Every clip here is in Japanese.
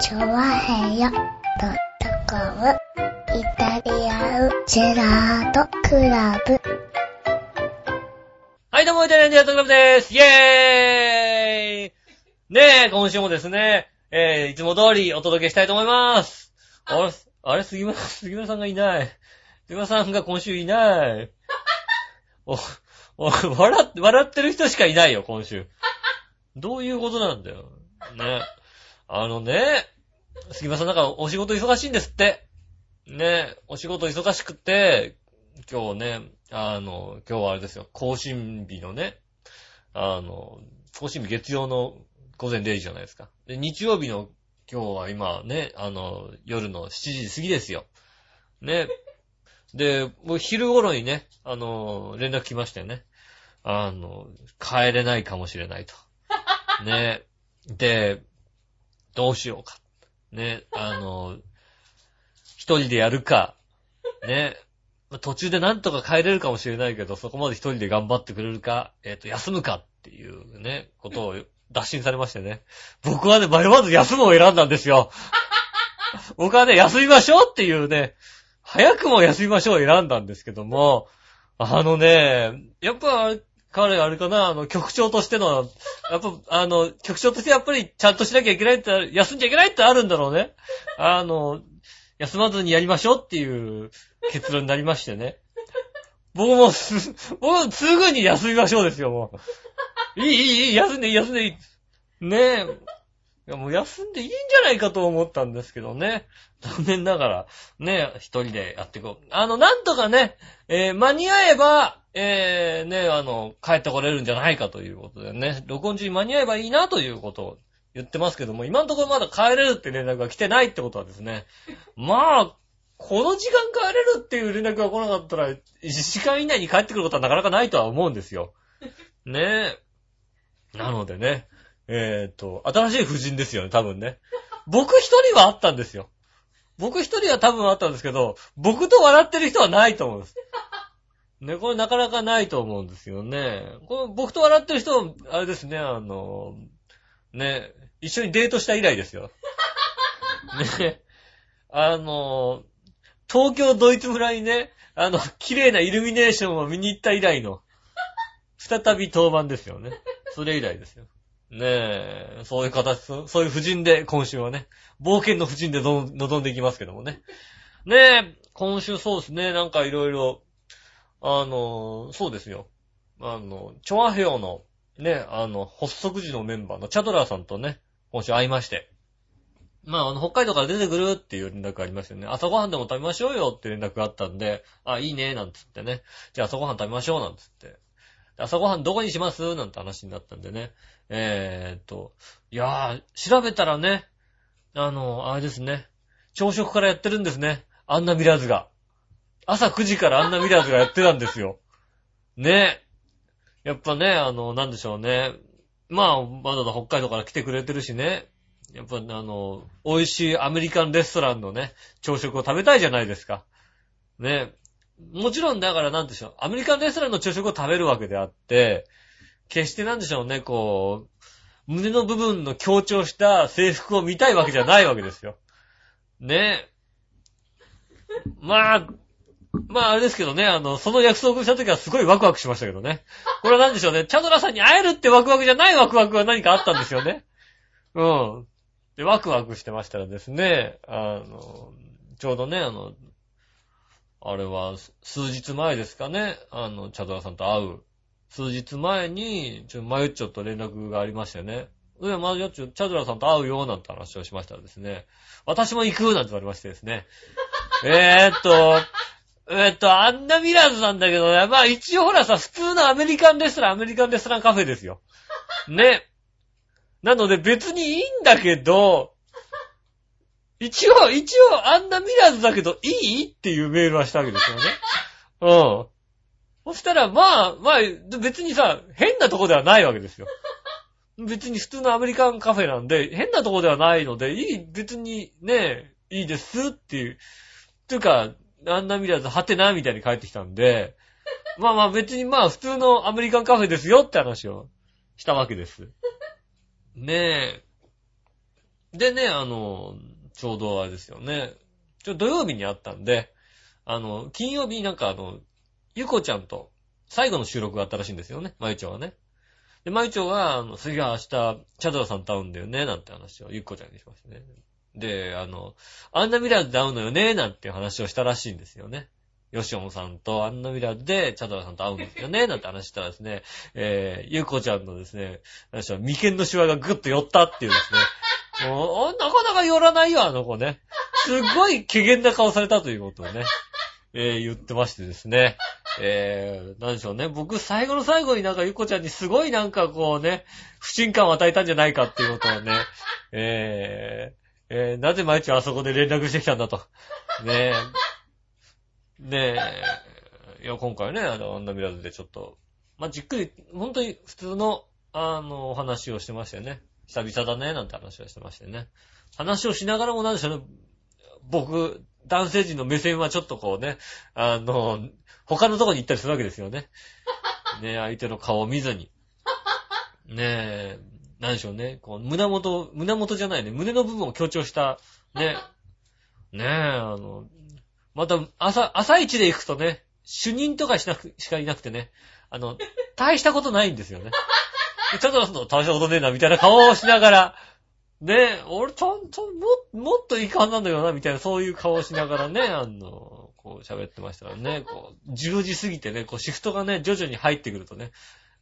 チョワヘヨドットコムイタリアンジェラートクラブ。はい、どうも、イタリアンジェラートクラブです。イェーイねえ、今週もですね、えー、いつも通りお届けしたいと思います。あれ、あれ、杉村、杉村さんがいない。杉村さんが今週いない。お、お、笑って、笑ってる人しかいないよ、今週。どういうことなんだよ。ね。あのね、杉村さんなんかお仕事忙しいんですって。ね、お仕事忙しくて、今日ね、あの、今日はあれですよ、更新日のね、あの、更新日月曜の午前0時じゃないですか。で、日曜日の今日は今ね、あの、夜の7時過ぎですよ。ね。で、もう昼頃にね、あの、連絡来ましたよね。あの、帰れないかもしれないと。ね。で、どうしようか。ね、あの、一人でやるか、ね、途中でなんとか帰れるかもしれないけど、そこまで一人で頑張ってくれるか、えっ、と、休むかっていうね、ことを打診されましてね。僕はね、迷わず休むを選んだんですよ。僕はね、休みましょうっていうね、早くも休みましょうを選んだんですけども、あのね、やっぱ、彼あれかな、あの、局長としての、やっぱ、あの、局長としてやっぱりちゃんとしなきゃいけないって、休んじゃいけないってあるんだろうね。あの、休まずにやりましょうっていう結論になりましてね。僕もす、僕もすぐに休みましょうですよ、もう。いい、いい、いい、休んでいい、休んでいい。ねえ。いや、もう休んでいいんじゃないかと思ったんですけどね。残念ながら、ねえ、一人でやっていこう。あの、なんとかね、えー間に合えば、えー、ね、あの、帰ってこれるんじゃないかということでね、録音中に間に合えばいいなということを言ってますけども、今のところまだ帰れるって連絡が来てないってことはですね、まあ、この時間帰れるっていう連絡が来なかったら、1時間以内に帰ってくることはなかなかないとは思うんですよ。ねえ。なのでね、えっ、と、新しい夫人ですよね、多分ね。僕一人はあったんですよ。僕一人は多分あったんですけど、僕と笑ってる人はないと思うんです。ね、これなかなかないと思うんですよね。この僕と笑ってる人は、あれですね、あの、ね、一緒にデートした以来ですよ。ね、あの、東京ドイツ村にね、あの、綺麗なイルミネーションを見に行った以来の、再び当番ですよね。それ以来ですよ。ねえ、そういう形、そそういう夫人で今週はね、冒険の夫人で臨んでいきますけどもね。ねえ、今週そうですね、なんかいろいろ、あの、そうですよ。あの、チョアヘヨの、ね、あの、発足時のメンバーのチャドラーさんとね、今週会いまして。まあ、あの、北海道から出てくるっていう連絡がありましたよね。朝ごはんでも食べましょうよって連絡があったんで、あ、いいね、なんつってね。じゃあ朝ごはん食べましょう、なんつって。朝ごはんどこにしますなんて話になったんでね。えーっと、いやー、調べたらね、あの、あれですね。朝食からやってるんですね。アンナミラーズが。朝9時からアンナミラーズがやってたんですよ。ね。やっぱね、あの、なんでしょうね。まあ、わざわざ北海道から来てくれてるしね。やっぱ、あの、美味しいアメリカンレストランのね、朝食を食べたいじゃないですか。ね。もちろん、だからなんでしょう。アメリカンレストランの朝食を食べるわけであって、決してなんでしょうね、こう、胸の部分の強調した制服を見たいわけじゃないわけですよ。ね。まあ、まああれですけどね、あの、その約束した時はすごいワクワクしましたけどね。これは何でしょうね、チャドラさんに会えるってワクワクじゃないワクワクが何かあったんですよね。うん。で、ワクワクしてましたらですね、あの、ちょうどね、あの、あれは、数日前ですかね、あの、チャドラさんと会う。数日前に、ちょ、マユッチョと連絡がありましてね。いや、マユッチョ、チャドラさんと会うよ、なんて話をしましたらですね。私も行く、なんて言われましてですね。えーっと、えーっと、アンナミラーズなんだけどね、まあ一応ほらさ、普通のアメリカンレストラン、アメリカンレストランカフェですよ。ね。なので別にいいんだけど、一応、一応、アンナミラーズだけど、いいっていうメールはしたわけですよね。うん。そしたら、まあ、まあ、別にさ、変なとこではないわけですよ。別に普通のアメリカンカフェなんで、変なとこではないので、いい、別にね、いいですっていう、というか、アンナミラーズ、はてな、みたいに帰ってきたんで、まあまあ別にまあ普通のアメリカンカフェですよって話をしたわけです。ねえ。でね、あの、ちょうどあれですよね。ちょ、土曜日にあったんで、あの、金曜日になんかあの、ゆこちゃんと最後の収録があったらしいんですよね、まゆちょはね。で、まゆちょが、あの、次は明日、チャドラさんと会うんだよね、なんて話をゆっこちゃんにしましたね。で、あの、アンナミラーズで会うのよね、なんていう話をしたらしいんですよね。ヨシオンさんとアンナミラーズでチャドラさんと会うんですよね、なんて話したらですね、えー、ゆうこちゃんのですね、何でしょう、眉間のシワがぐっと寄ったっていうですね、もう、なかなか寄らないよ、あの子ね。すっごい怪げな顔されたということをね、えー、言ってましてですね。えー、なんでしょうね。僕、最後の最後になんかゆこちゃんにすごいなんかこうね、不信感を与えたんじゃないかっていうことをね、えー、えー、なぜ毎日あそこで連絡してきたんだと。ねえ。ねえ。いや、今回ね、あの、アンダミラズでちょっと、まあ、じっくり、本当に普通の、あの、お話をしてましたよね。久々だね、なんて話をしてましたよね。話をしながらもなんでしょうね。僕、男性陣の目線はちょっとこうね、あの、他のとこに行ったりするわけですよね。ねえ相手の顔を見ずに。ねえ、なんでしょうね。こう、胸元、胸元じゃないね。胸の部分を強調した、ね。ねえ、あの、また、朝、朝一で行くとね、主任とかしなく、しかいなくてね、あの、大したことないんですよね。ちょっと大したことねえな、みたいな顔をしながら、ね、俺ちゃんとも、もっといい感じなんだよな、みたいな、そういう顔をしながらね、あの、こう喋ってましたからね、こう、10時過ぎてね、こうシフトがね、徐々に入ってくるとね、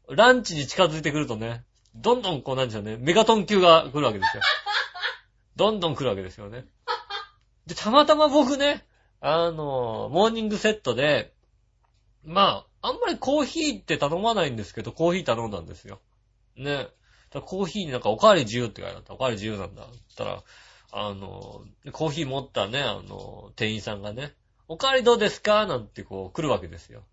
ランチに近づいてくるとね、どんどんこうなんでしょうね、メガトン級が来るわけですよ。どんどん来るわけですよね。で、たまたま僕ね、あの、モーニングセットで、まあ、あんまりコーヒーって頼まないんですけど、コーヒー頼んだんですよ。ね。コーヒーになんかおかわり自由って書いてあった。おかわり自由なんだ。ったら、あの、コーヒー持ったね、あの、店員さんがね、おかわりどうですか？なんてこう来るわけですよ。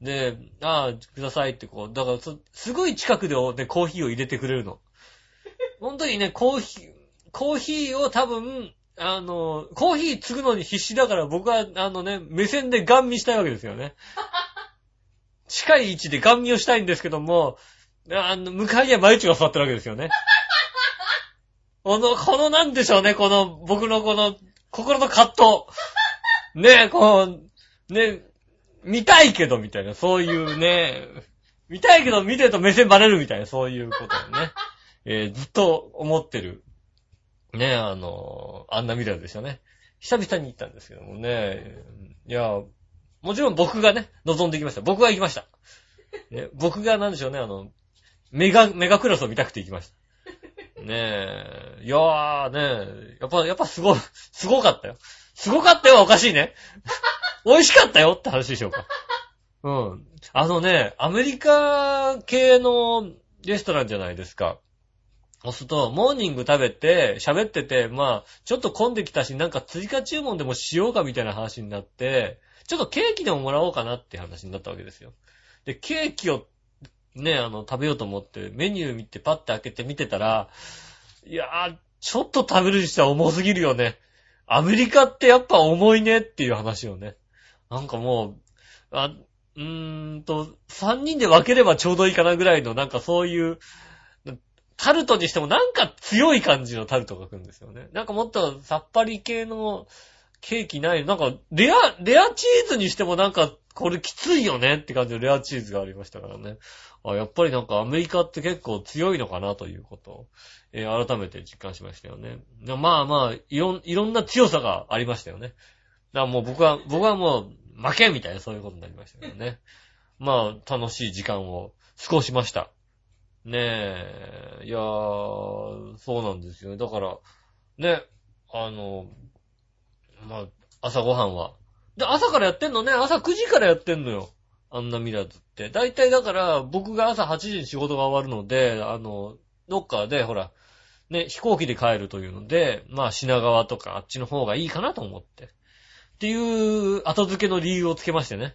で、ああ、くださいってこう、だからすごい近くでね、コーヒーを入れてくれるの。本当にね、コーヒー、コーヒーを多分、あの、コーヒー継ぐのに必死だから僕は、あのね、目線でガン見したいわけですよね。近い位置でガン見をしたいんですけども、あの、向かいにはマユチが座ってるわけですよね。この、このなんでしょうね、この、僕のこの、心の葛藤。ねえ、こう、ね、見たいけど、みたいな、そういうね、見たいけど見てると目線バレるみたいな、そういうことをね、えー、ずっと思ってるね、あの、あんな未来でしたね。久々に行ったんですけどもね。いや、もちろん僕がね、望んできました。僕は行きました。ね、僕がなんでしょうね、あの、メガ、メガクラスを見たくて行きました。ねえ、いやーねやっぱ、やっぱすご、すごかったよ。すごかったよおかしいね。美味しかったよって話でしょうか。うん。あのね、アメリカ系のレストランじゃないですか。そうすると、モーニング食べて、喋ってて、まあ、ちょっと混んできたし、なんか追加注文でもしようかみたいな話になって、ちょっとケーキでももらおうかなって話になったわけですよ。で、ケーキをね、あの、食べようと思って、メニュー見てパッて開けて見てたら、いやー、ちょっと食べるにしては重すぎるよね。アメリカってやっぱ重いねっていう話をね。なんかもう、あ、うーんと、3人で分ければちょうどいいかなぐらいの、なんかそういう、タルトにしてもなんか強い感じのタルトが来るんですよね。なんかもっとさっぱり系のケーキない。なんか、レア、レアチーズにしてもなんか、これきついよねって感じのレアチーズがありましたからね。あ、やっぱりなんかアメリカって結構強いのかなということを、えー、改めて実感しましたよね。まあまあ、いろん、いろんな強さがありましたよね。だからもう僕は、僕はもう負けみたいなそういうことになりましたよね。まあ、楽しい時間を過ごしました。ねえ、いやー、そうなんですよ。だから、ね、あの、まあ、朝ごはんは。で、朝からやってんのね、朝9時からやってんのよ。あんなミラーズって。だいたいだから、僕が朝8時に仕事が終わるので、あの、どっかで、ほら、ね、飛行機で帰るというので、まあ品川とかあっちの方がいいかなと思って。っていう後付けの理由をつけましてね。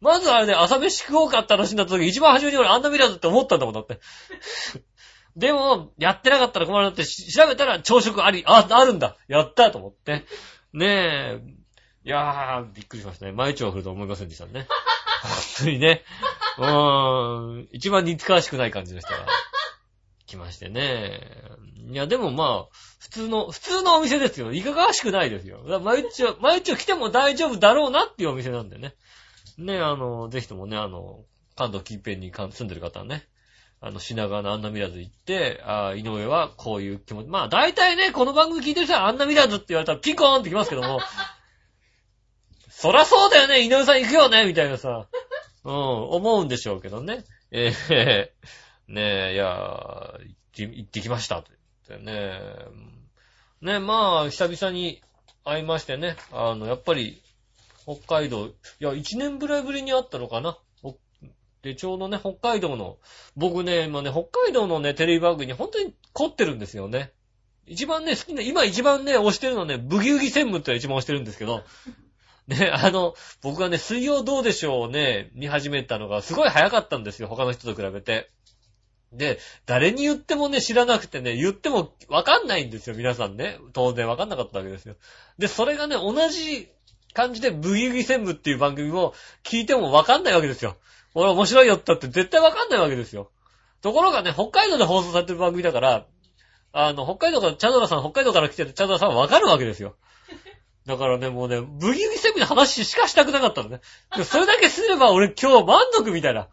まずあれね、朝飯食おうかって話になった時、一番初めに俺あんなミラーズって思ったんだもんだって。でも、やってなかったら困るなって調べたら朝食あり、あ、あるんだ。やったと思って。ねえ。いやー、びっくりしましたね。毎日は来ると思いませんでしたね。本当にね。うーん。一番似つかわしくない感じでしたが。きましてね。いや、でもまあ、普通の、普通のお店ですよ。いかがわしくないですよ。だ毎日、毎日来ても大丈夫だろうなっていうお店なんでね。ね、あの、ぜひともね、あの、関東近辺に住んでる方はね、あの、品川のアンナミラズ行って、あー井上はこういう気持ち。まあ、大体ね、この番組聞いてる人はアンナミラズって言われたらピコーンってきますけども、そらそうだよね、井上さん行くよね、みたいなさ、うん、思うんでしょうけどね。ええねえ、いや、行って、行ってきました、と言ってね。ねまあ、久々に会いましてね、あの、やっぱり、北海道、いや、1年ぐらいぶりに会ったのかな。で、ちょうどね、北海道の、僕ね、今ね、北海道のね、テレビ番組に本当に凝ってるんですよね。一番ね、好きな、今一番ね、推してるのはね、ブギウギ専務って一番推してるんですけど、ね、あの、僕がね、水曜どうでしょうをね、見始めたのがすごい早かったんですよ、他の人と比べて。で、誰に言ってもね、知らなくてね、言ってもわかんないんですよ、皆さんね。当然わかんなかったわけですよ。で、それがね、同じ感じでブギウギ専務っていう番組を聞いてもわかんないわけですよ。俺面白いよって言って絶対わかんないわけですよ。ところがね、北海道で放送されてる番組だから、あの、北海道から、チャドラさん、北海道から来てるチャドラさんはわかるわけですよ。だからね、もうね、ブギウギ専務の話しかしたくなかったのね。それだけすれば俺今日満足みたいな。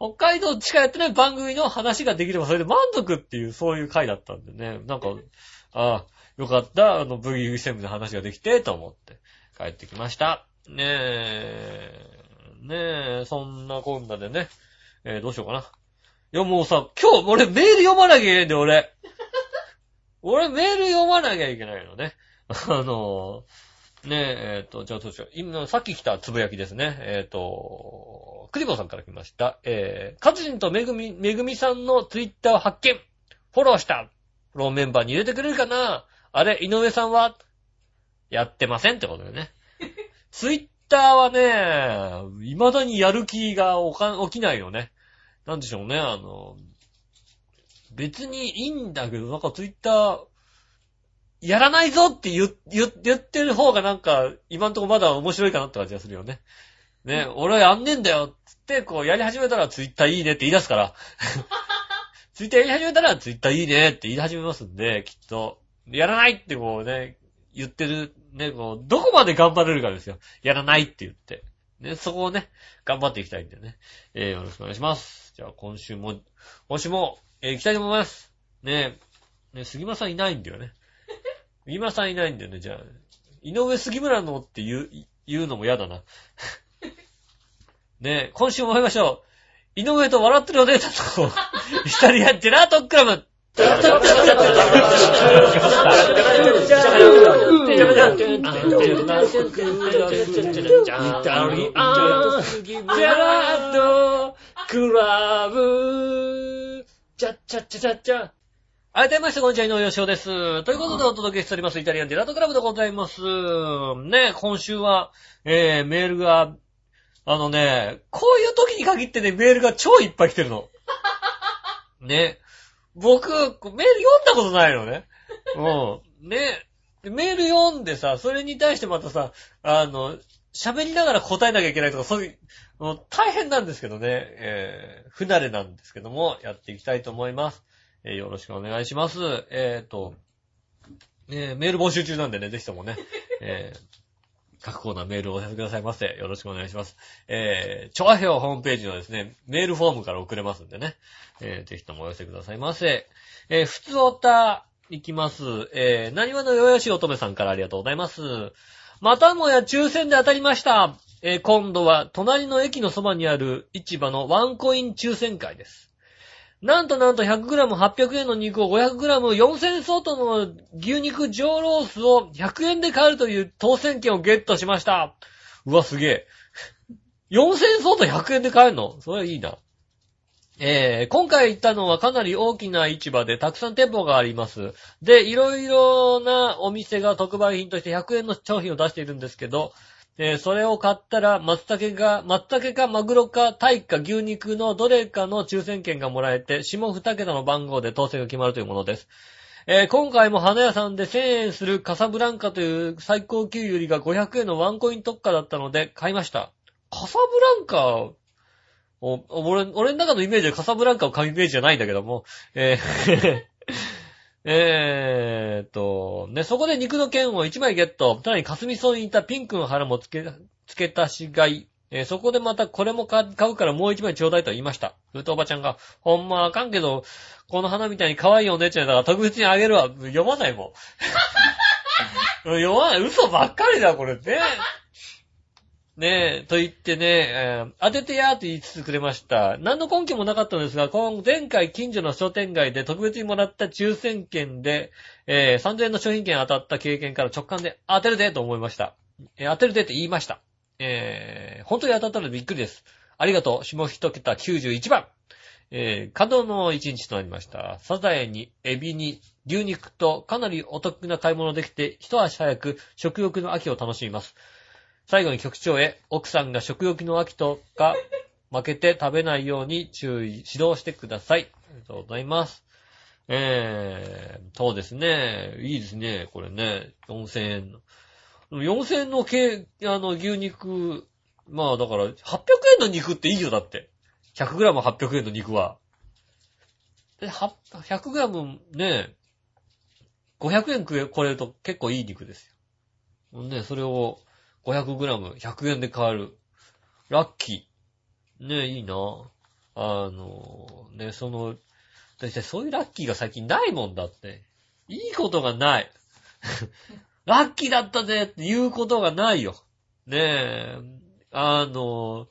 うん北海道しかやってない番組の話ができればそれで満足っていう、そういう回だったんでね。なんか、ああ、よかった、あの、ブギウギ専務の話ができて、と思って帰ってきました。ねえ、ねえ、そんなこんなでね。えーどうしようかな。いやもうさ、今日俺メール読まなきゃいけないんだよ、俺。俺メール読まなきゃいけないのね。あの、ねえ、えっ、と、じゃあどうしよう。今、さっき来たつぶやきですね。えっ、と、クリボーさんから来ました。えー、カズジンとめぐみ、めぐみさんのツイッターを発見。フォローした。フォローメンバーに入れてくれるかな？あれ、井上さんは？やってませんってことでね。ツイッターはね、未だにやる気がおか起きないよね。なんでしょうね、あの、別にいいんだけど、なんかツイッター、やらないぞって言、言、言ってる方がなんか、今んとこまだ面白いかなって感じがするよね。ね、俺はやんねえんだよつって、こう、やり始めたらツイッターいいねって言い出すから。ツイッターやり始めたらツイッターいいねって言い始めますんで、きっと。やらないってこうね、言ってる、ね、こう、どこまで頑張れるかですよ。やらないって言って。ね、そこをね、頑張っていきたいんでね。えー、よろしくお願いします。じゃあ今週も、今週も、えー、行きたいと思います。ねね、杉村さんいないんだよね。杉村さんいないんだよね、じゃあ。井上杉村のって言う、言うのも嫌だな。ねえ今週も参りましょう。井上と笑ってるお姉さんと、イタリアンジェラートクラブ。改めまして、こんにちは、井上義雄です。ということでお届けしております、イタリアンジェラートクラブでございます。ね、今週は、えー、メールが、あのね、こういう時に限ってね、メールが超いっぱい来てるの。ね。僕、メール読んだことないのね。うん。ね。メール読んでさ、それに対してまたさ、あの、喋りながら答えなきゃいけないとか、そういう、もう大変なんですけどね、えー、不慣れなんですけども、やっていきたいと思います。えーよろしくお願いします。えーと、えーメール募集中なんでね、ぜひともね、えー各コーナーメールをお寄せくださいませ。よろしくお願いします。えー、チョアヘオホームページのですね、メールフォームから送れますんでね。えー、ぜひともお寄せくださいませ。えー、ふつおた、いきます。えー、何話のよよし乙女さんからありがとうございます。またもや抽選で当たりました。えー、今度は隣の駅のそばにある市場のワンコイン抽選会です。なんとなんと 100g800 円の肉を 500g4000 円相当の牛肉上ロースを100円で買えるという当選券をゲットしました。うわ、すげえ。4000円相当100円で買えるの？それはいいな。えー、今回行ったのはかなり大きな市場でたくさん店舗があります。で、いろいろなお店が特売品として100円の商品を出しているんですけど、えーそれを買ったら、松茸が、松茸かマグロかタイか牛肉のどれかの抽選券がもらえて、下2桁の番号で当選が決まるというものです。えー今回も花屋さんで1000円するカサブランカという最高級よりが500円のワンコイン特価だったので買いました。カサブランカ、お俺、俺の中のイメージはカサブランカを買うイメージじゃないんだけども、えーえーと、ね、そこで肉の剣を1枚ゲット。さらに霞そうにいたピンクの腹も付け、付け足し買い。えーそこでまたこれも買うからもう1枚ちょうだいと言いました。ふとおばちゃんが、ほんまあかんけど、この花みたいに可愛いお姉ちゃんだから特別にあげるわ。読まないもん。読まない。嘘ばっかりだ、これね。ねえ、と言ってね、えー当ててやーって言いつつくれました。何の根拠もなかったんですが、今前回近所の商店街で特別にもらった抽選券で、えー3000円の商品券当たった経験から直感で当てるでと思いました。えー当てるでって言いました。えー本当に当たったのでびっくりです。ありがとう。下一桁91番。えー、稼働の一日となりました。サザエに、エビに、牛肉とかなりお得な買い物できて、一足早く食欲の秋を楽しみます。最後に局長へ、奥さんが食欲の秋とか、負けて食べないように注意、指導してください。ありがとうございます。えー、そうですね。いいですね。これね。4000円の。4000円のけあの、牛肉、まあだから、800円の肉っていいよ、だって。100g800 円の肉は。で、は 100g ね、500円食え、これると結構いい肉ですよ。ね、それを 500g100 円で買える。ラッキー。ねえ、いいな。あの、ね、その、だいたいそういうラッキーが最近ないもんだって。いいことがない。ラッキーだったぜって言うことがないよ。ねえ、あの、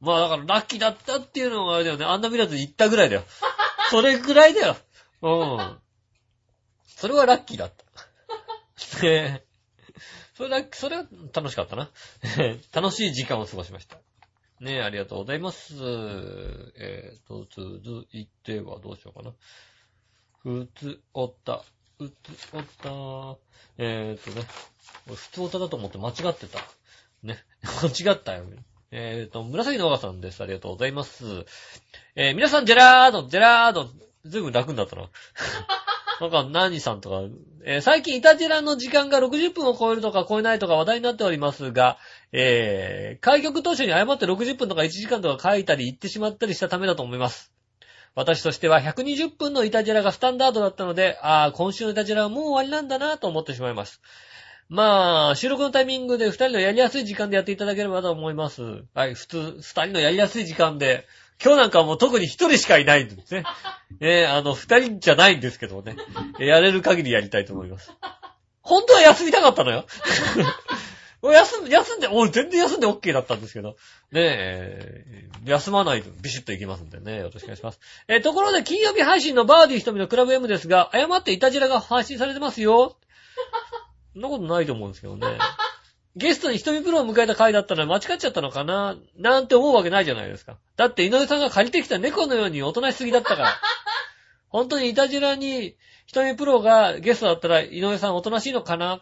まあだからラッキーだったっていうのがあれだよね。あんな見らず言ったぐらいだよ。それぐらいだよ。うん。それはラッキーだった。ねえ。それだけ、それは楽しかったな。楽しい時間を過ごしました。ねえ、ありがとうございます。えーと、続いてはどうしようかな。ふつおった、うつおった、えーとね、俺ふつおただと思って間違ってた。ね、間違ったよ。えーと、紫の若さんです。ありがとうございます。えー皆さん、ジェラード、ジェラード、ずいぶん楽になったな。なんか、何さんとか、えー最近、イタジラの時間が60分を超えるとか超えないとか話題になっておりますが、えー、開局当初に誤って60分とか1時間とか書いたり言ってしまったりしたためだと思います。私としては120分のイタジラがスタンダードだったので、ああ、今週のイタジラはもう終わりなんだなと思ってしまいます。まあ、収録のタイミングで二人のやりやすい時間でやっていただければと思います。はい、普通、二人のやりやすい時間で、今日なんかはもう特に一人しかいないんですね。えーあの、二人じゃないんですけどね。えーやれる限りやりたいと思います。本当は休みたかったのよ。休ん、休んで、俺全然休んで OK だったんですけど。ねえ、ー休まないとビシッといきますんでね。よろしくお願いします。えーところで金曜日配信のバーディー瞳のクラブ M ですが、誤ってイタジラが配信されてますよ。そんなことないと思うんですけどね。ゲストに瞳プロを迎えた回だったのに間違っちゃったのかな？なんて思うわけないじゃないですか。だって井上さんが借りてきた猫のように大人しすぎだったから。本当にイタジラに瞳プロがゲストだったら井上さんおとなしいのかな？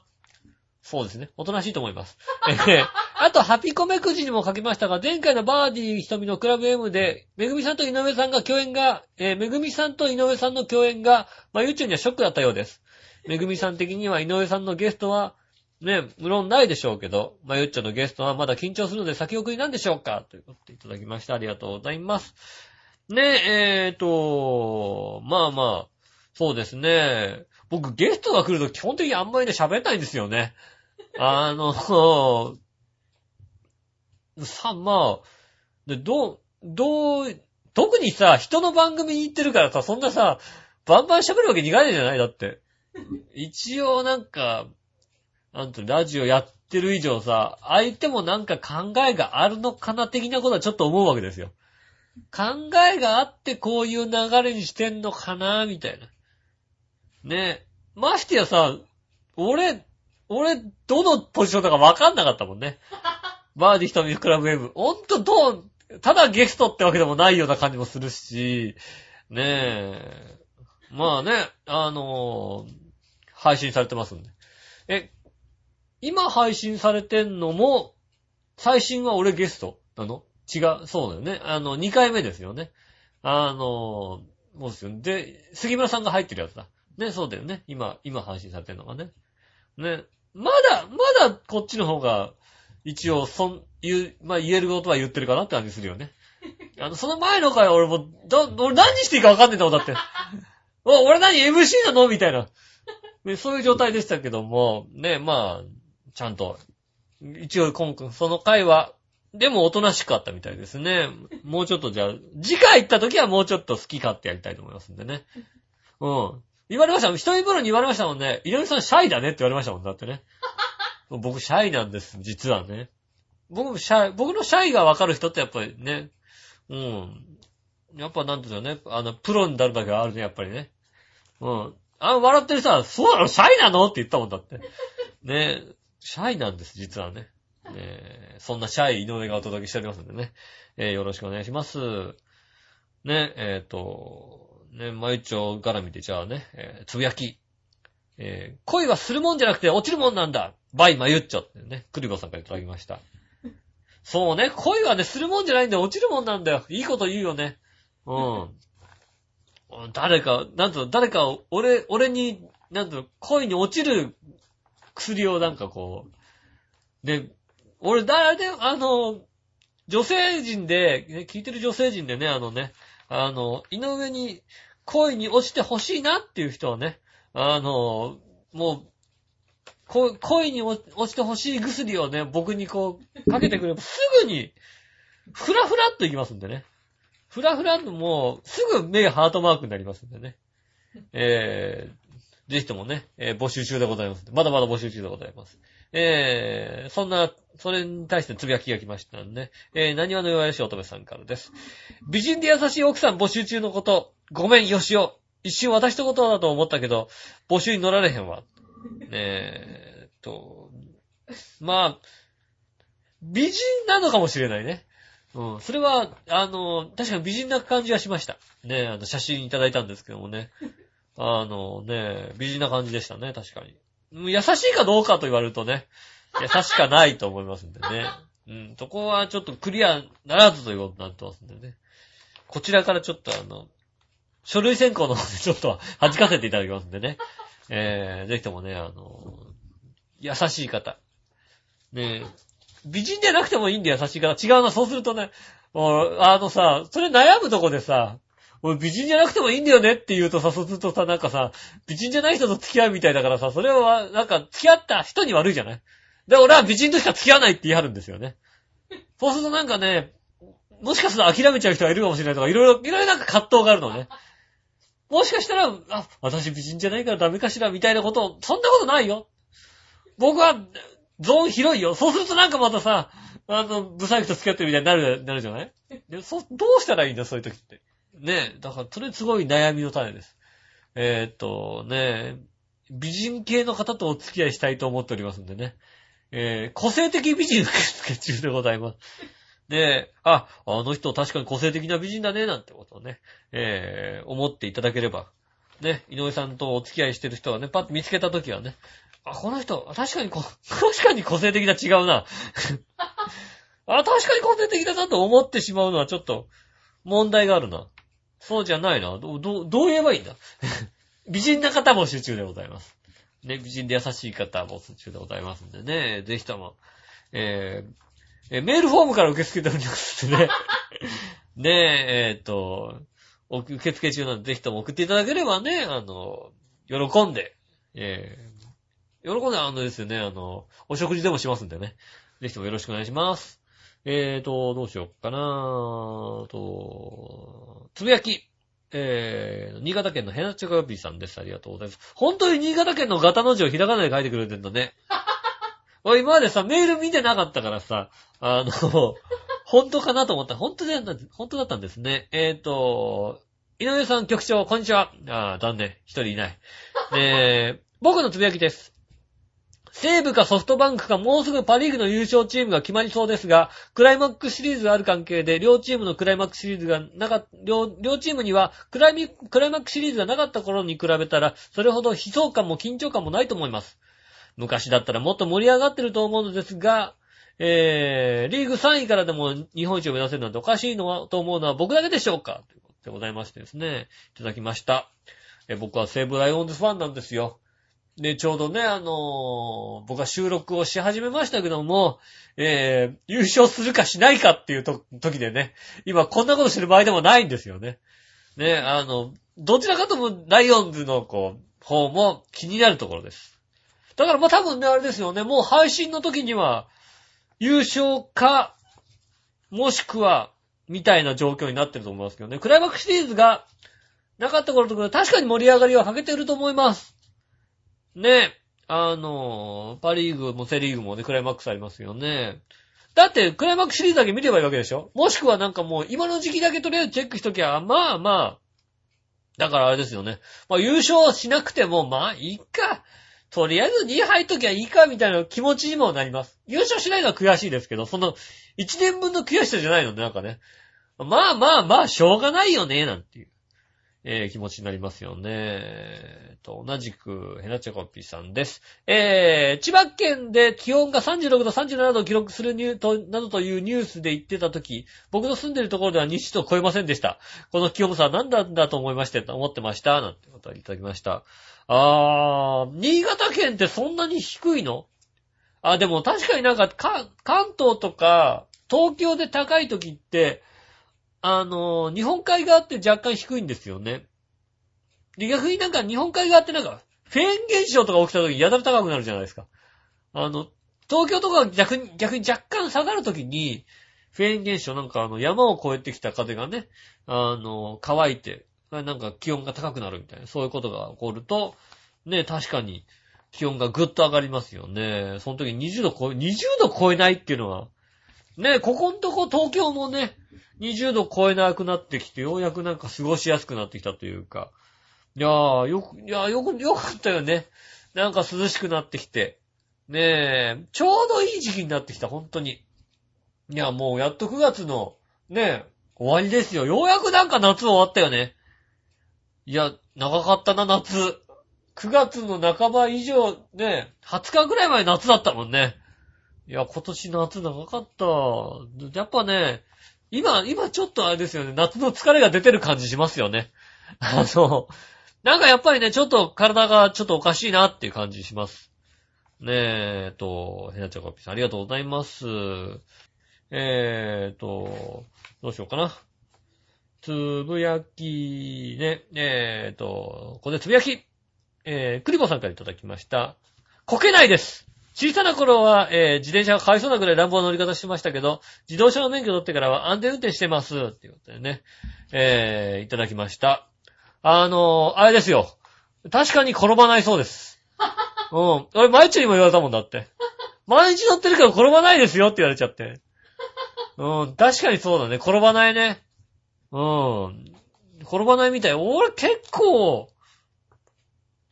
そうですね。おとなしいと思います。えーあと、ハピコメくじにも書きましたが、前回のバーディー瞳のクラブ M で、めぐみさんと井上さんが共演が、えーめぐみさんと井上さんの共演が、まあ、ゆっちょにはショックだったようです。めぐみさん的には井上さんのゲストは、ね、無論ないでしょうけど、ま、ゆっちょのゲストはまだ緊張するので先送りなんでしょうかということでいただきました。ありがとうございます。ね、ええーと、まあまあ、そうですね。僕ゲストが来ると基本的にあんまりね喋んないんですよね。あの、さ、まあ、で、どう、どう、特にさ、人の番組に行ってるからさ、そんなさ、バンバン喋るわけにいかないじゃない？だって。一応なんか、なんと、ラジオやってる以上さ、相手もなんか考えがあるのかな的なことはちょっと思うわけですよ。考えがあってこういう流れにしてんのかなみたいな。ねえ。ましてやさ、俺、俺、どのポジションだかわかんなかったもんね。バーディー瞳クラブ M。ほんとどう、ただゲストってわけでもないような感じもするし、ねえ。まあね、あのー配信されてますんで。え、今配信されてんのも、最新は俺ゲストなの？違う、そうだよね。あの、2回目ですよね。あのーもうですよ。で、杉村さんが入ってるやつだ。ね、そうだよね。今、今配信されてるのがね。ね。まだ、まだこっちの方が、一応、そん、言う、まあ言えることは言ってるかなって感じするよね。あの、その前の回は俺も、だ、俺何していいか分かんねえんだもん、だって。お、俺何 MC なの？みたいな。ねそういう状態でしたけども、ね、まあ、ちゃんと、一応今回、その回は、でもおとなしかったみたいですね。もうちょっとじゃあ、次回行った時はもうちょっと好き勝手やりたいと思いますんでね。うん。言われました。一人風呂に言われましたもんね。井上さんシャイだねって言われましたもんだってね。僕シャイなんです、実はね。僕もシャイ、僕のシャイがわかる人ってやっぱりね、うん。やっぱなんていうのね、あの、プロになるだけはあるね、やっぱりね。うん。あ、笑ってる人は、そうなの？シャイなの？って言ったもんだって。ねシャイなんです、実はね。ねそんなシャイ井上がお届けしておりますんでね。えーよろしくお願いします。ね、えっ、と、ね、まゆちょ絡みでじゃあね、えーつぶやき。えー恋はするもんじゃなくて落ちるもんなんだバイまゆっちょってね、クリボさんからいただきました。そうね、恋はね、するもんじゃないんだよ、落ちるもんなんだよ。いいこと言うよね。うん。誰か、なんと、誰か、俺、俺に、なんと、恋に落ちる薬をなんかこう、で、俺、誰で、あの、女性陣で、ね聞いてる女性陣でね、あのね、あの、井上に恋に落ちてほしいなっていう人はね、あの、もう、恋に落ちてほしい薬をね、僕にこう、かけてくれば、すぐに、ふらふらっといきますんでね。ふらふらっともう、すぐ目がハートマークになりますんでね。え、ぜひともね、えー募集中でございます。まだまだ募集中でございます。えー、そんな、それに対してつぶやきが来ましたんで、えー、何話の弱いし乙女さんからです。美人で優しい奥さん募集中のこと、ごめん、よしお。一瞬私のことだと思ったけど、募集に乗られへんわ。え、えっと、まあ、美人なのかもしれないね。うん。それは、あの、確かに美人な感じはしました。ね、あの、写真いただいたんですけどもね。あのね、美人な感じでしたね、確かに。優しいかどうかと言われるとね、優しかないと思いますんでね。うん、そこはちょっとクリアならずということになってますんでね。こちらからちょっとあの、書類選考の方でちょっと弾かせていただきますんでね。えー、ぜひともね、あの、優しい方。ね、美人じゃなくてもいいんだよ、優しい方。違うな、そうするとね、あのさ、それ悩むとこでさ、俺美人じゃなくてもいいんだよねって言うとさ、そうするとさ、なんかさ、美人じゃない人と付き合うみたいだからさ、それは、なんか、付き合った人に悪いじゃない？で、俺は美人としか付き合わないって言い張るんですよね。そうするとなんかね、もしかすると諦めちゃう人がいるかもしれないとか、いろいろ、いろいろなんか葛藤があるのね。もしかしたら、あ、私美人じゃないからダメかしらみたいなことを、そんなことないよ。僕は、ゾーン広いよ。そうするとなんかまたさ、あの、ブサイクと付き合ってるみたいになる、なるじゃない？でそ、どうしたらいいんだ、そういう時って？ねえ、だから、それすごい悩みの種です。えーっと、ねえ、美人系の方とお付き合いしたいと思っておりますんでね。えー、個性的美人受付中でございます。で、あ、あの人確かに個性的な美人だね、なんてことをね、えー、思っていただければ、ね、井上さんとお付き合いしてる人がね、パッと見つけたときはね、あ、この人、確かにこ、確かに個性的だ、違うな。あ、確かに個性的だなと思ってしまうのはちょっと、問題があるな。そうじゃないな。どう、どう、どう言えばいいんだ？美人な方募集中でございます。ね、美人で優しい方募集中でございますんでね、ぜひとも、えーえーメールフォームから受け付けておりますんでね。ねえ、えーっと、お受付中なんで、ぜひとも送っていただければね、あの、喜んで、えー、喜んであのですよね、あの、お食事でもしますんでね。ぜひともよろしくお願いします。えーと、どうしようかなーと、つぶやき。えー、新潟県のヘナチョコヨピーさんです。ありがとうございます。本当に新潟県のガタの字をひらがなで書いてくれてんだね。俺今までさ、メール見てなかったからさ、あの、本当かなと思った、本当だった、本当だったんですね。えーと、井上さん局長、こんにちは。あー残念。一人いない。えー、僕のつぶやきです。西武かソフトバンクかもうすぐパリーグの優勝チームが決まりそうですが、クライマックスシリーズがある関係で、両チームのクライマックスシリーズがなかっ、両、両チームにはクライミ、クライマックスシリーズがなかった頃に比べたら、それほど悲壮感も緊張感もないと思います。昔だったらもっと盛り上がってると思うのですが、えー、リーグ3位からでも日本一を目指せるなんておかしいのは、と思うのは僕だけでしょうか？ということでございましてですね、いただきました。え僕は西武ライオンズファンなんですよ。で、ちょうどね、あのー僕は収録をし始めましたけども、えー、優勝するかしないかっていうと時でね、今こんなことしてる場合でもないんですよね。ね、あの、どちらかともライオンズのこう、方も気になるところです。だからまあ多分ね、あれですよね、もう配信の時には、優勝か、もしくは、みたいな状況になってると思いますけどね。クライマックスシリーズがなかった頃とか確かに盛り上がりは欠けてると思います。ねえあの、パリーグもセリーグもね、クライマックスありますよね。だって、クライマックスシリーズだけ見ればいいわけでしょ？もしくはなんかもう、今の時期だけとりあえずチェックしときゃ、まあまあ、だからあれですよね。まあ優勝しなくても、まあいいか。とりあえず2位入っときゃいいか、みたいな気持ちにもなります。優勝しないのは悔しいですけど、その、1年分の悔しさじゃないのね、なんかね。まあまあまあ、しょうがないよね、なんていう、えー気持ちになりますよね。えーと、同じく、ヘナチョコピーさんです。えー、千葉県で気温が36度、37度を記録するニューと、などというニュースで言ってたとき、僕の住んでるところでは20度を超えませんでした。この気温差は何なんだと思いまして、と思ってました？なんてことをいただきました。あー、新潟県ってそんなに低いの？あ、でも確かになんか、か、関東とか、東京で高い時って、あの、日本海側って若干低いんですよね。で、逆になんか日本海側ってなんか、フェーン現象とか起きた時やたら高くなるじゃないですか。あの、東京とか逆に、逆に若干下がる時に、フェーン現象なんかあの山を越えてきた風がね、あの、乾いて、なんか気温が高くなるみたいな、そういうことが起こると、ね、確かに気温がぐっと上がりますよね。その時20度超え、20度超えないっていうのは、ね、ここんとこ東京もね、20度超えなくなってきて、ようやくなんか過ごしやすくなってきたというか、いやー、よく、いやー、よく、よかったよね。なんか涼しくなってきて。ねえ、ちょうどいい時期になってきた、本当に。いや、もうやっと9月の、ねえ、終わりですよ。ようやくなんか夏終わったよね。いや、長かったな、夏。9月の半ば以上、ね、20日ぐらい前夏だったもんね。いや、今年夏長かった。やっぱね、今、今ちょっとあれですよね、夏の疲れが出てる感じしますよね。あの、なんかやっぱりね、ちょっと体がちょっとおかしいなっていう感じします。ねえ、えっと、ヘナチョコピーさんありがとうございます。えーっと、どうしようかな。つぶやき、ね、えーっと、ここでつぶやき。えー、クリボさんからいただきました。こけないです。小さな頃は、えー自転車がかわいそうなぐらい乱暴な乗り方してましたけど、自動車の免許取ってからは安全運転してます。っていうことでね、えー、いただきました。あのーあれですよ。確かに転ばないそうです。うん。俺、毎日にも言われたもんだって。毎日乗ってるけど転ばないですよって言われちゃって。うん。確かにそうだね。転ばないね。うん。転ばないみたい。俺結構、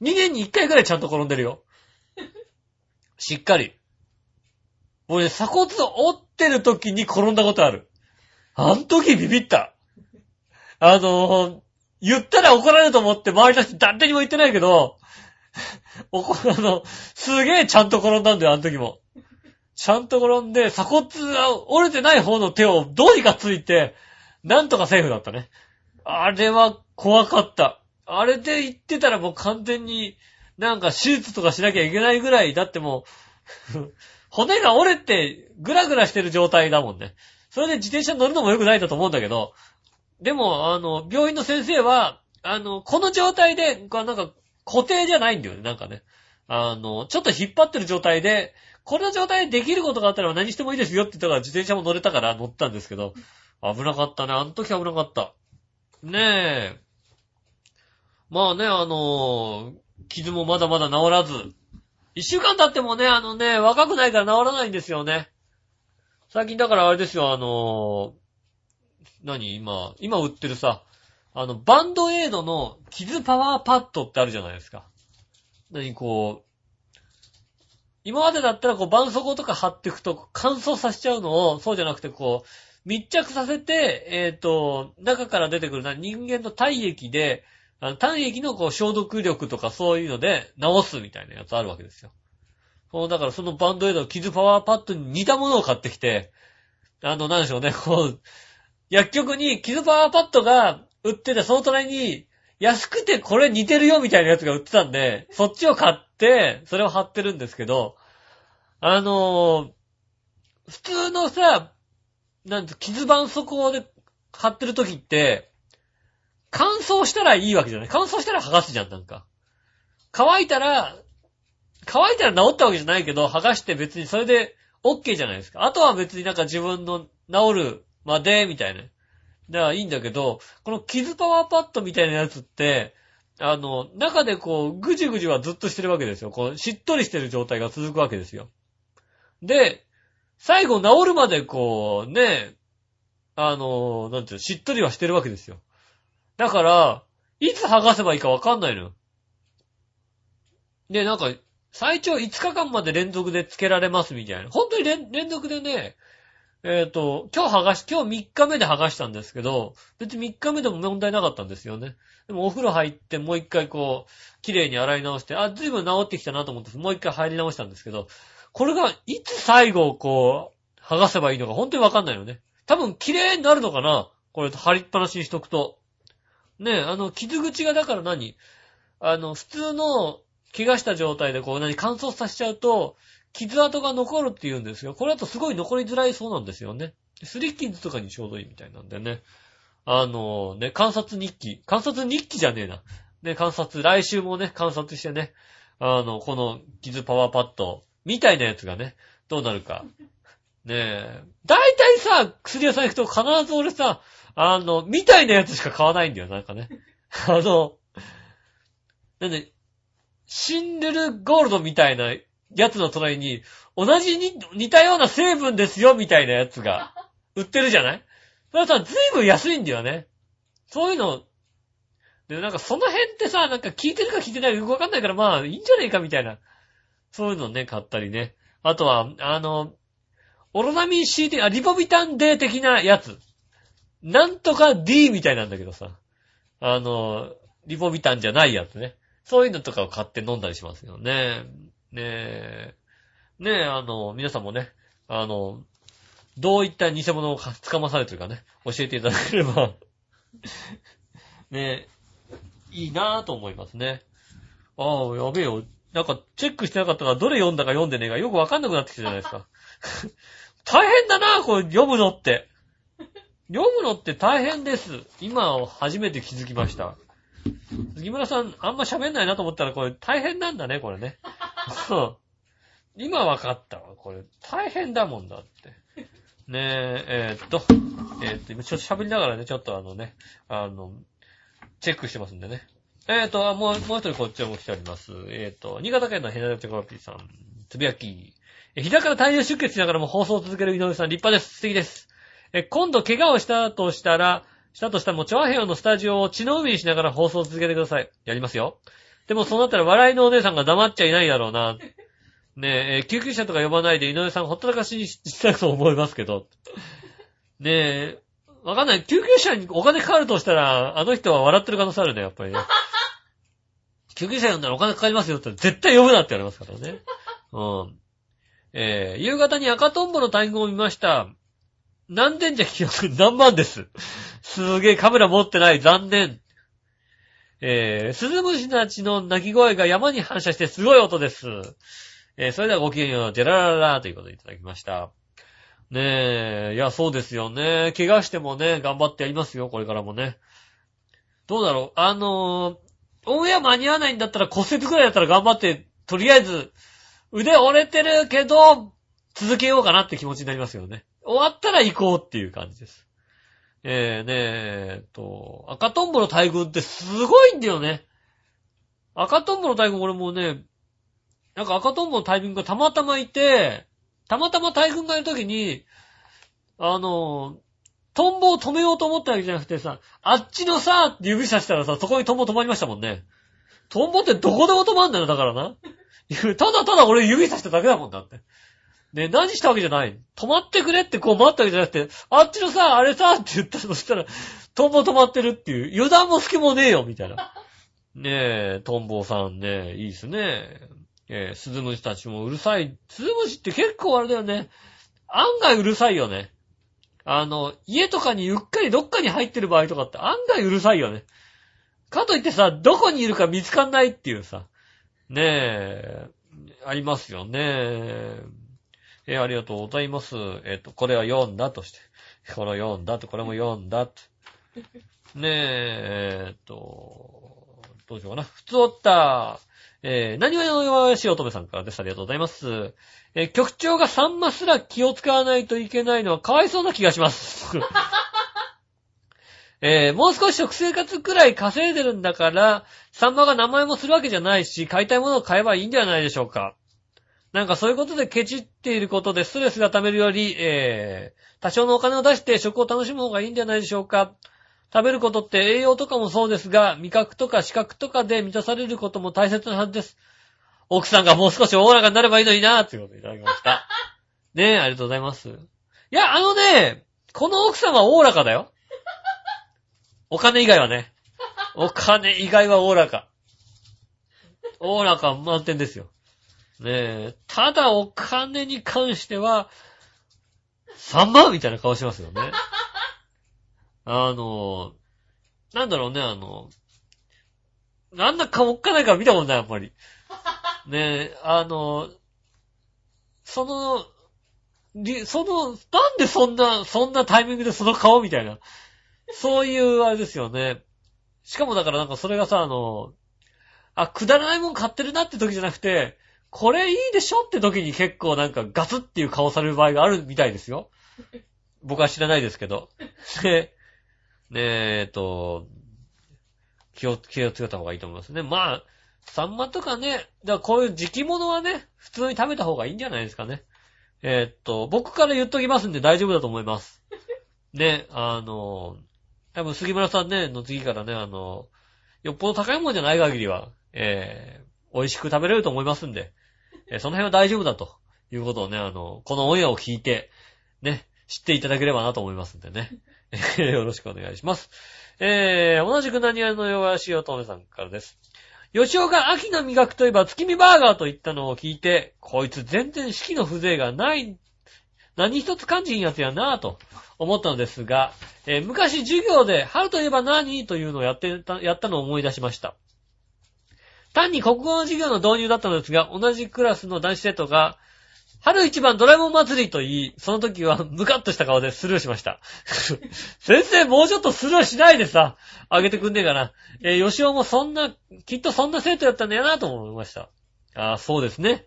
2年に1回くらいちゃんと転んでるよ。しっかり。俺、鎖骨を折ってる時に転んだことある。あの時ビビった。あの言ったら怒られると思って周りの人誰にも言ってないけど、おこ、あの、すげえちゃんと転んだんだよ、あの時も。ちゃんと転んで、鎖骨が折れてない方の手をどうにかついて、なんとかセーフだったね。あれは怖かった。あれで言ってたらもう完全になんか手術とかしなきゃいけないぐらい、だってもう、骨が折れてグラグラしてる状態だもんね。それで自転車乗るのも良くないんだと思うんだけど、でも、あの、病院の先生は、あの、この状態で、なんか固定じゃないんだよね、なんかね。あの、ちょっと引っ張ってる状態で、この状態でできることがあったら何してもいいですよって言ったから自転車も乗れたから乗ったんですけど、危なかったね。あの時危なかった。ねえ。まあね、あの傷もまだまだ治らず。一週間経ってもね、あのね、若くないから治らないんですよね。最近だからあれですよ、あの何今、今売ってるさ、あの、バンドエイドの傷パワーパッドってあるじゃないですか。何こう、今までだったらこう、絆創膏とか貼っていくと乾燥させちゃうのを、そうじゃなくてこう、密着させて、えっ、と、中から出てくるな人間の体液で、あの体液のこう消毒力とかそういうので治すみたいなやつあるわけですよ。そうだからそのバンドエイドの傷パワーパッドに似たものを買ってきて、あの、なんでしょうね、こう、薬局に傷パワーパッドが売ってて、その隣に安くてこれ似てるよみたいなやつが売ってたんで、そっちを買って、それを貼ってるんですけど、あのー普通のさ、なんて、傷絆創膏で貼ってる時って、乾燥したらいいわけじゃない乾燥したら剥がすじゃん、なんか。乾いたら、乾いたら治ったわけじゃないけど、剥がして別にそれで OK じゃないですか。あとは別になんか自分の治るまで、みたいな。だからいいんだけど、この傷パワーパッドみたいなやつって、あの、中でこう、ぐじぐじはずっとしてるわけですよ。こう、しっとりしてる状態が続くわけですよ。で、最後治るまでこう、ね、あの、なんていうの、しっとりはしてるわけですよ。だから、いつ剥がせばいいかわかんないのよ。で、なんか、最長5日間まで連続でつけられますみたいな。本当に連連続でね、えっ、と、今日剥がし、今日3日目で剥がしたんですけど、別に3日目でも問題なかったんですよね。でもお風呂入ってもう一回こう、綺麗に洗い直して、あ、ずいぶん治ってきたなと思って、もう一回入り直したんですけど、これがいつ最後こう、剥がせばいいのか本当にわかんないよね。多分綺麗になるのかなこれ貼りっぱなしにしとくと。ねえ、あの、傷口がだから何？あの、普通の怪我した状態でこう何乾燥させちゃうと、傷跡が残るって言うんですよ。これだとすごい残りづらいそうなんですよね。スリッキンズとかにちょうどいいみたいなんでね。あのね、観察日記。観察日記じゃねえな。ね、観察、来週もね、観察してね、あの、この傷パワーパッド、みたいなやつがね、どうなるか。ねえ。だいたいさ、薬屋さん行くと必ず俺さ、あの、みたいなやつしか買わないんだよ、なんかね。あの、なんで、シンデルゴールドみたいなやつの隣に、同じに似たような成分ですよ、みたいなやつが、売ってるじゃない？それはさ、ずいぶん安いんだよね。そういうの、でもなんかその辺ってさ、なんか聞いてるか聞いてないかよくわかんないから、まあ、いいんじゃねえか、みたいな。そういうのね、買ったりね。あとは、あの、オロナミン C 的、あ、リポビタン D 的なやつ。なんとか D みたいなんだけどさ。あの、リポビタンじゃないやつね。そういうのとかを買って飲んだりしますよね。ねえ。ねえ、あの、皆さんもね、あの、どういった偽物をかまされてるかね、教えていただければ、ねえ、いいなぁと思いますね。ああ、やべえよ。なんか、チェックしてなかったから、どれ読んだか読んでねえかよくわかんなくなってきたじゃないですか。大変だなぁ、これ読むのって。読むのって大変です。今を、初めて気づきました。杉村さん、あんま喋んないなと思ったら、これ大変なんだね、これね。そう今わかったわ。これ、大変だもんだって。ねえ、えーっと、えーっと、今ちょっと喋りながらね、ちょっとあのね、あの、チェックしてますんでね。えーっと、もう、もう一人こっちをも来ております。えーっと、新潟県のヘナダチョコラピーさん、つぶやき。え膝から大量出血しながらも放送を続ける井上さん、立派です。素敵です。え、今度怪我をしたとしたら、したとしたらもう、チョアヘヨのスタジオを血の海にしながら放送を続けてください。やりますよ。でもそうなったら笑いのお姉さんが黙っちゃいないだろうな。ねえ、救急車とか呼ばないで井上さんほったらかしにしたいと思いますけど。ねえ、わかんない。救急車にお金かかるとしたら、あの人は笑ってる可能性あるね、やっぱりね。救急車呼んだらお金かかりますよって絶対呼ぶなって言われますからね。うん。えー、夕方に赤トンボのタイミングを見ました。何点じゃ記憶何万です。すげえカメラ持ってない。残念。えー、スズムシたちの鳴き声が山に反射してすごい音です。えー、それではごきげんよう、ジェラララということでいただきました。ねえ、いや、そうですよね。怪我してもね、頑張ってやりますよ、これからもね。どうだろうあのー、オンエア間に合わないんだったら骨折くらいだったら頑張って、とりあえず、腕折れてるけど、続けようかなって気持ちになりますよね。終わったら行こうっていう感じです。えー、ねえ、えっと、赤トンボの大群ってすごいんだよね。赤トンボの大群俺もうね、なんか赤トンボの大群がたまたまいて、たまたま大群がいるときに、あの、トンボを止めようと思ったわけじゃなくてさ、あっちのさ、指さしたらさ、そこにトンボ止まりましたもんね。トンボってどこでも止まんだよ、だからな。ただただ俺指さしただけだもんだって。ね、何したわけじゃない。止まってくれってこう待ったわけじゃなくて、あっちのさ、あれさ、って言ったとしたら、トンボ止まってるっていう、油断も隙もねえよ、みたいな。ねえ、トンボさんね、いいですね。えー、スズムシたちもうるさい。スズムシって結構あれだよね。案外うるさいよね。あの、家とかにゆっかりどっかに入ってる場合とかって案外うるさいよね。かといってさ、どこにいるか見つかんないっていうさ。ねえ、ありますよね。えーありがとうございます。えっ、と、これは読んだとして。これを読んだと、これも読んだと。ねえ、えっ、と、どうしようかな。普通おった。えー、何話の弱し乙女さんからです。ありがとうございます。えー局長がサンマすら気を使わないといけないのはかわいそうな気がします。えーもう少し食生活くらい稼いでるんだから、サンマが名前もするわけじゃないし、買いたいものを買えばいいんじゃないでしょうか。なんかそういうことでケチっていることでストレスが溜めるより、えー、多少のお金を出して食を楽しむ方がいいんじゃないでしょうか。食べることって栄養とかもそうですが、味覚とか視覚とかで満たされることも大切なはずです。奥さんがもう少しおおらかになればいいのになーということでいただきました。ねえ、ありがとうございます。いや、あのね、この奥さんはおおらかだよ。お金以外はね。お金以外はおおらか。おおらか満点ですよ。ねえ、ただお金に関しては、3万みたいな顔しますよね。あの、なんだろうね、あの、なんだかおっかないから見たことない、やっぱり。ねえ、あの、その、りその、なんでそんな、そんなタイミングでその顔みたいな。そういう、あれですよね。しかもだからなんかそれがさ、あの、あ、くだらないもん買ってるなって時じゃなくて、これいいでしょ？って時に結構なんかガツっていう顔される場合があるみたいですよ。僕は知らないですけど。で、ねえ、えっと、気を、気をつけた方がいいと思いますね。まあ、サンマとかね、だからこういう時期物はね、普通に食べた方がいいんじゃないですかね。えっと、僕から言っときますんで大丈夫だと思います。ね、あの、多分杉村さんね、の次からね、あの、よっぽど高いもんじゃない限りは、えー、美味しく食べれると思いますんで、えその辺は大丈夫だということをね、あの、このオンエアを聞いて、ね、知っていただければなと思いますんでね。よろしくお願いします。えー、同じく何屋の弱しおとめさんからです。吉尾が秋の味覚といえば月見バーガーと言ったのを聞いて、こいつ全然式の風情がない、何一つ感じんやつやなぁと思ったのですが、えー昔授業で春といえば何というのをやってた、やったのを思い出しました。単に国語の授業の導入だったのですが、同じクラスの男子生徒が、春一番ドラえもん祭りと言い、その時はムカッとした顔でスルーしました。先生、もうちょっとスルーしないでさ、あげてくんねえかな。えー、吉尾もそんな、きっとそんな生徒やったんだよなと思いました。ああ、そうですね。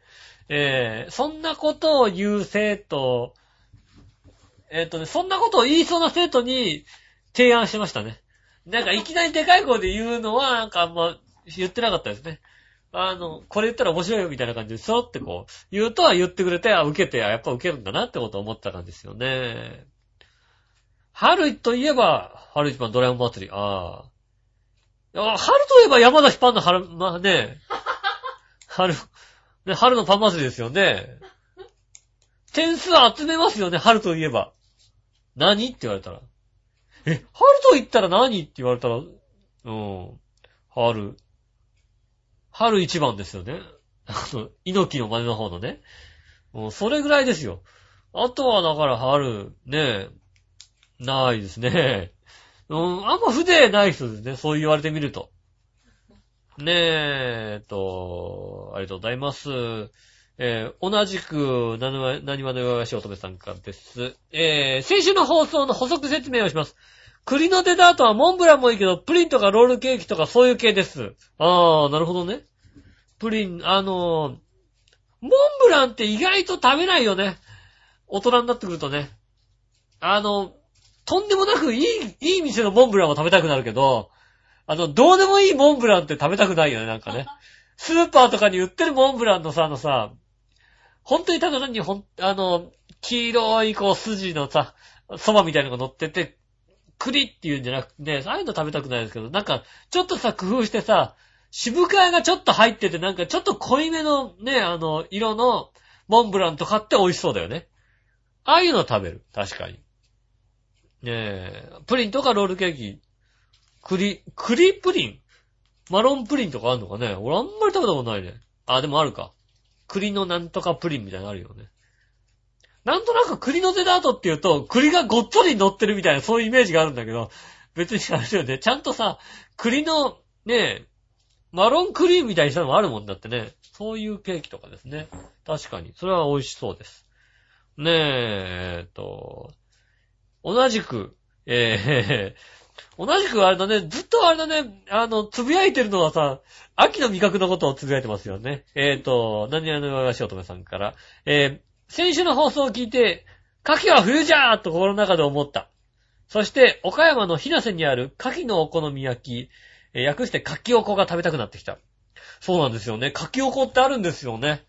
えー、そんなことを言う生徒、えっ、とね、そんなことを言いそうな生徒に提案しましたね。なんかいきなりでかい声で言うのは、なんかあんま言ってなかったですね。あの、これ言ったら面白いよみたいな感じで、そろってこう、言うとは言ってくれて、あ、受けて、あやっぱ受けるんだなってことを思った感じですよね。春といえば、春一番ドラえもん祭り。ああ。あ春といえば山梨パンの春、まあね、春、ね、春のパン祭りですよね。点数集めますよね、春といえば。何って言われたら。え、春と言ったら何って言われたら、うん。春。春一番ですよね。あの、猪木の真似の方のね。もう、それぐらいですよ。あとはだから春、ねえ、ないですね。うん、あんま筆ない人ですね。そう言われてみると。ねえ、えっと、ありがとうございます。えー同じく、なにわ、なにわの弱し乙女さんからです。えー先週の放送の補足説明をします。栗のデザートはモンブランもいいけど、プリンとかロールケーキとかそういう系です。あー、なるほどね。プリン、あのーモンブランって意外と食べないよね。大人になってくるとね。あの、とんでもなくいい、いい店のモンブランは食べたくなるけど、あの、どうでもいいモンブランって食べたくないよね、なんかね。スーパーとかに売ってるモンブランのさ、あのさ、本当にただ単にほん、あの、黄色いこう筋のさ、蕎麦みたいなのが乗ってて、栗っていうんじゃなくてね、ああいうの食べたくないですけど、なんか、ちょっとさ、工夫してさ、渋皮がちょっと入ってて、なんかちょっと濃いめのね、あの、色のモンブランとかって美味しそうだよね。ああいうの食べる。確かに。ねえ、プリンとかロールケーキ、栗、栗プリン？マロンプリンとかあるのかね？俺あんまり食べたことないね。あ、でもあるか。栗のなんとかプリンみたいなのあるよね。なんとなく栗のデザートって言うと、栗がごっつり乗ってるみたいな、そういうイメージがあるんだけど、別にあれだよね。ちゃんとさ、栗の、ねえ、マロンクリームみたいにしたのもあるもんだってね。そういうケーキとかですね。確かに。それは美味しそうです。ねえ、えっと、同じく、えー、同じくあれだね、ずっとあれだね、あの、つぶやいてるのはさ、秋の味覚のことをつぶやいてますよね。えっ、と、何々の和菓子乙女さんから、え、先週の放送を聞いて、牡蠣は冬じゃーと心の中で思った。そして、岡山のひなせにある牡蠣のお好み焼き、えー略して牡蠣おこが食べたくなってきた。そうなんですよね。牡蠣おこってあるんですよね。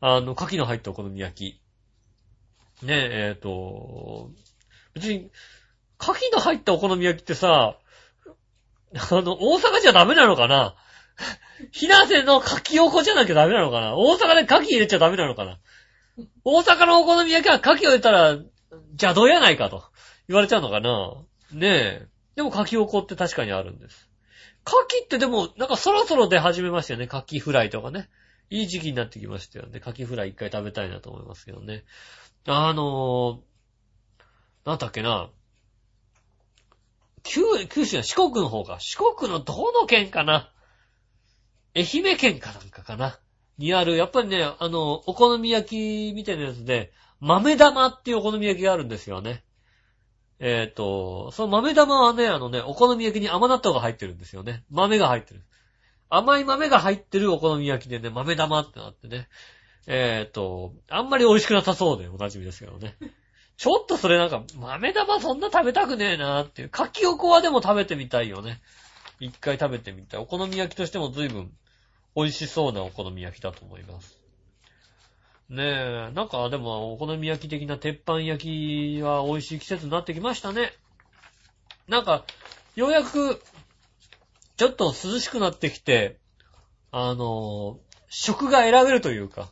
あの、牡蠣の入ったお好み焼き。ねえ、えっ、と、別に、牡蠣の入ったお好み焼きってさ、あの、大阪じゃダメなのかな？ひなせの牡蠣おこじゃなきゃダメなのかな？大阪で牡蠣入れちゃダメなのかな？大阪のお好み焼きは牡蠣を入れたら、邪道やないかと言われちゃうのかなねえ。でも牡蠣おこって確かにあるんです。牡蠣ってでも、なんかそろそろ出始めましたよね。牡蠣フライとかね。いい時期になってきましたよね。牡蠣フライ一回食べたいなと思いますけどね。あのー、なんだっけな。九、九州は四国の方か。四国のどの県かな。愛媛県かなんかかな。にある、やっぱりね、あの、お好み焼きみたいなやつで、豆玉っていうお好み焼きがあるんですよね。えっ、と、その豆玉はね、あのね、お好み焼きに甘納豆が入ってるんですよね。豆が入ってる。甘い豆が入ってるお好み焼きでね、豆玉ってなってね。えっ、と、あんまり美味しくなさそうでおなじみですけどね。ちょっとそれなんか、豆玉そんな食べたくねえなーっていう。かきおこはでも食べてみたいよね。一回食べてみたい。お好み焼きとしても随分美味しそうなお好み焼きだと思います。ねえ、なんかでもお好み焼き的な鉄板焼きは美味しい季節になってきましたね。なんか、ようやく、ちょっと涼しくなってきて、あの、食が選べるというか、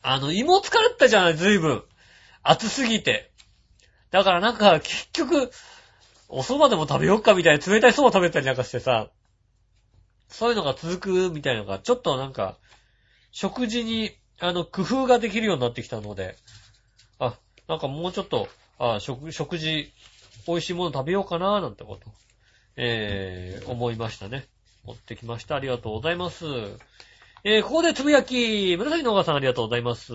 あの、胃も疲れたじゃない、随分。暑すぎて。だからなんか、結局、お蕎麦でも食べよっかみたいな冷たい蕎麦食べたりなんかしてさ、そういうのが続くみたいなのが、ちょっとなんか、食事に、あの、工夫ができるようになってきたので、あ、なんかもうちょっと、あ、食、食事、美味しいもの食べようかな、なんてこと、えー、思いましたね。持ってきました。ありがとうございます。えー、ここでつぶやき、紫のおばさんありがとうございます。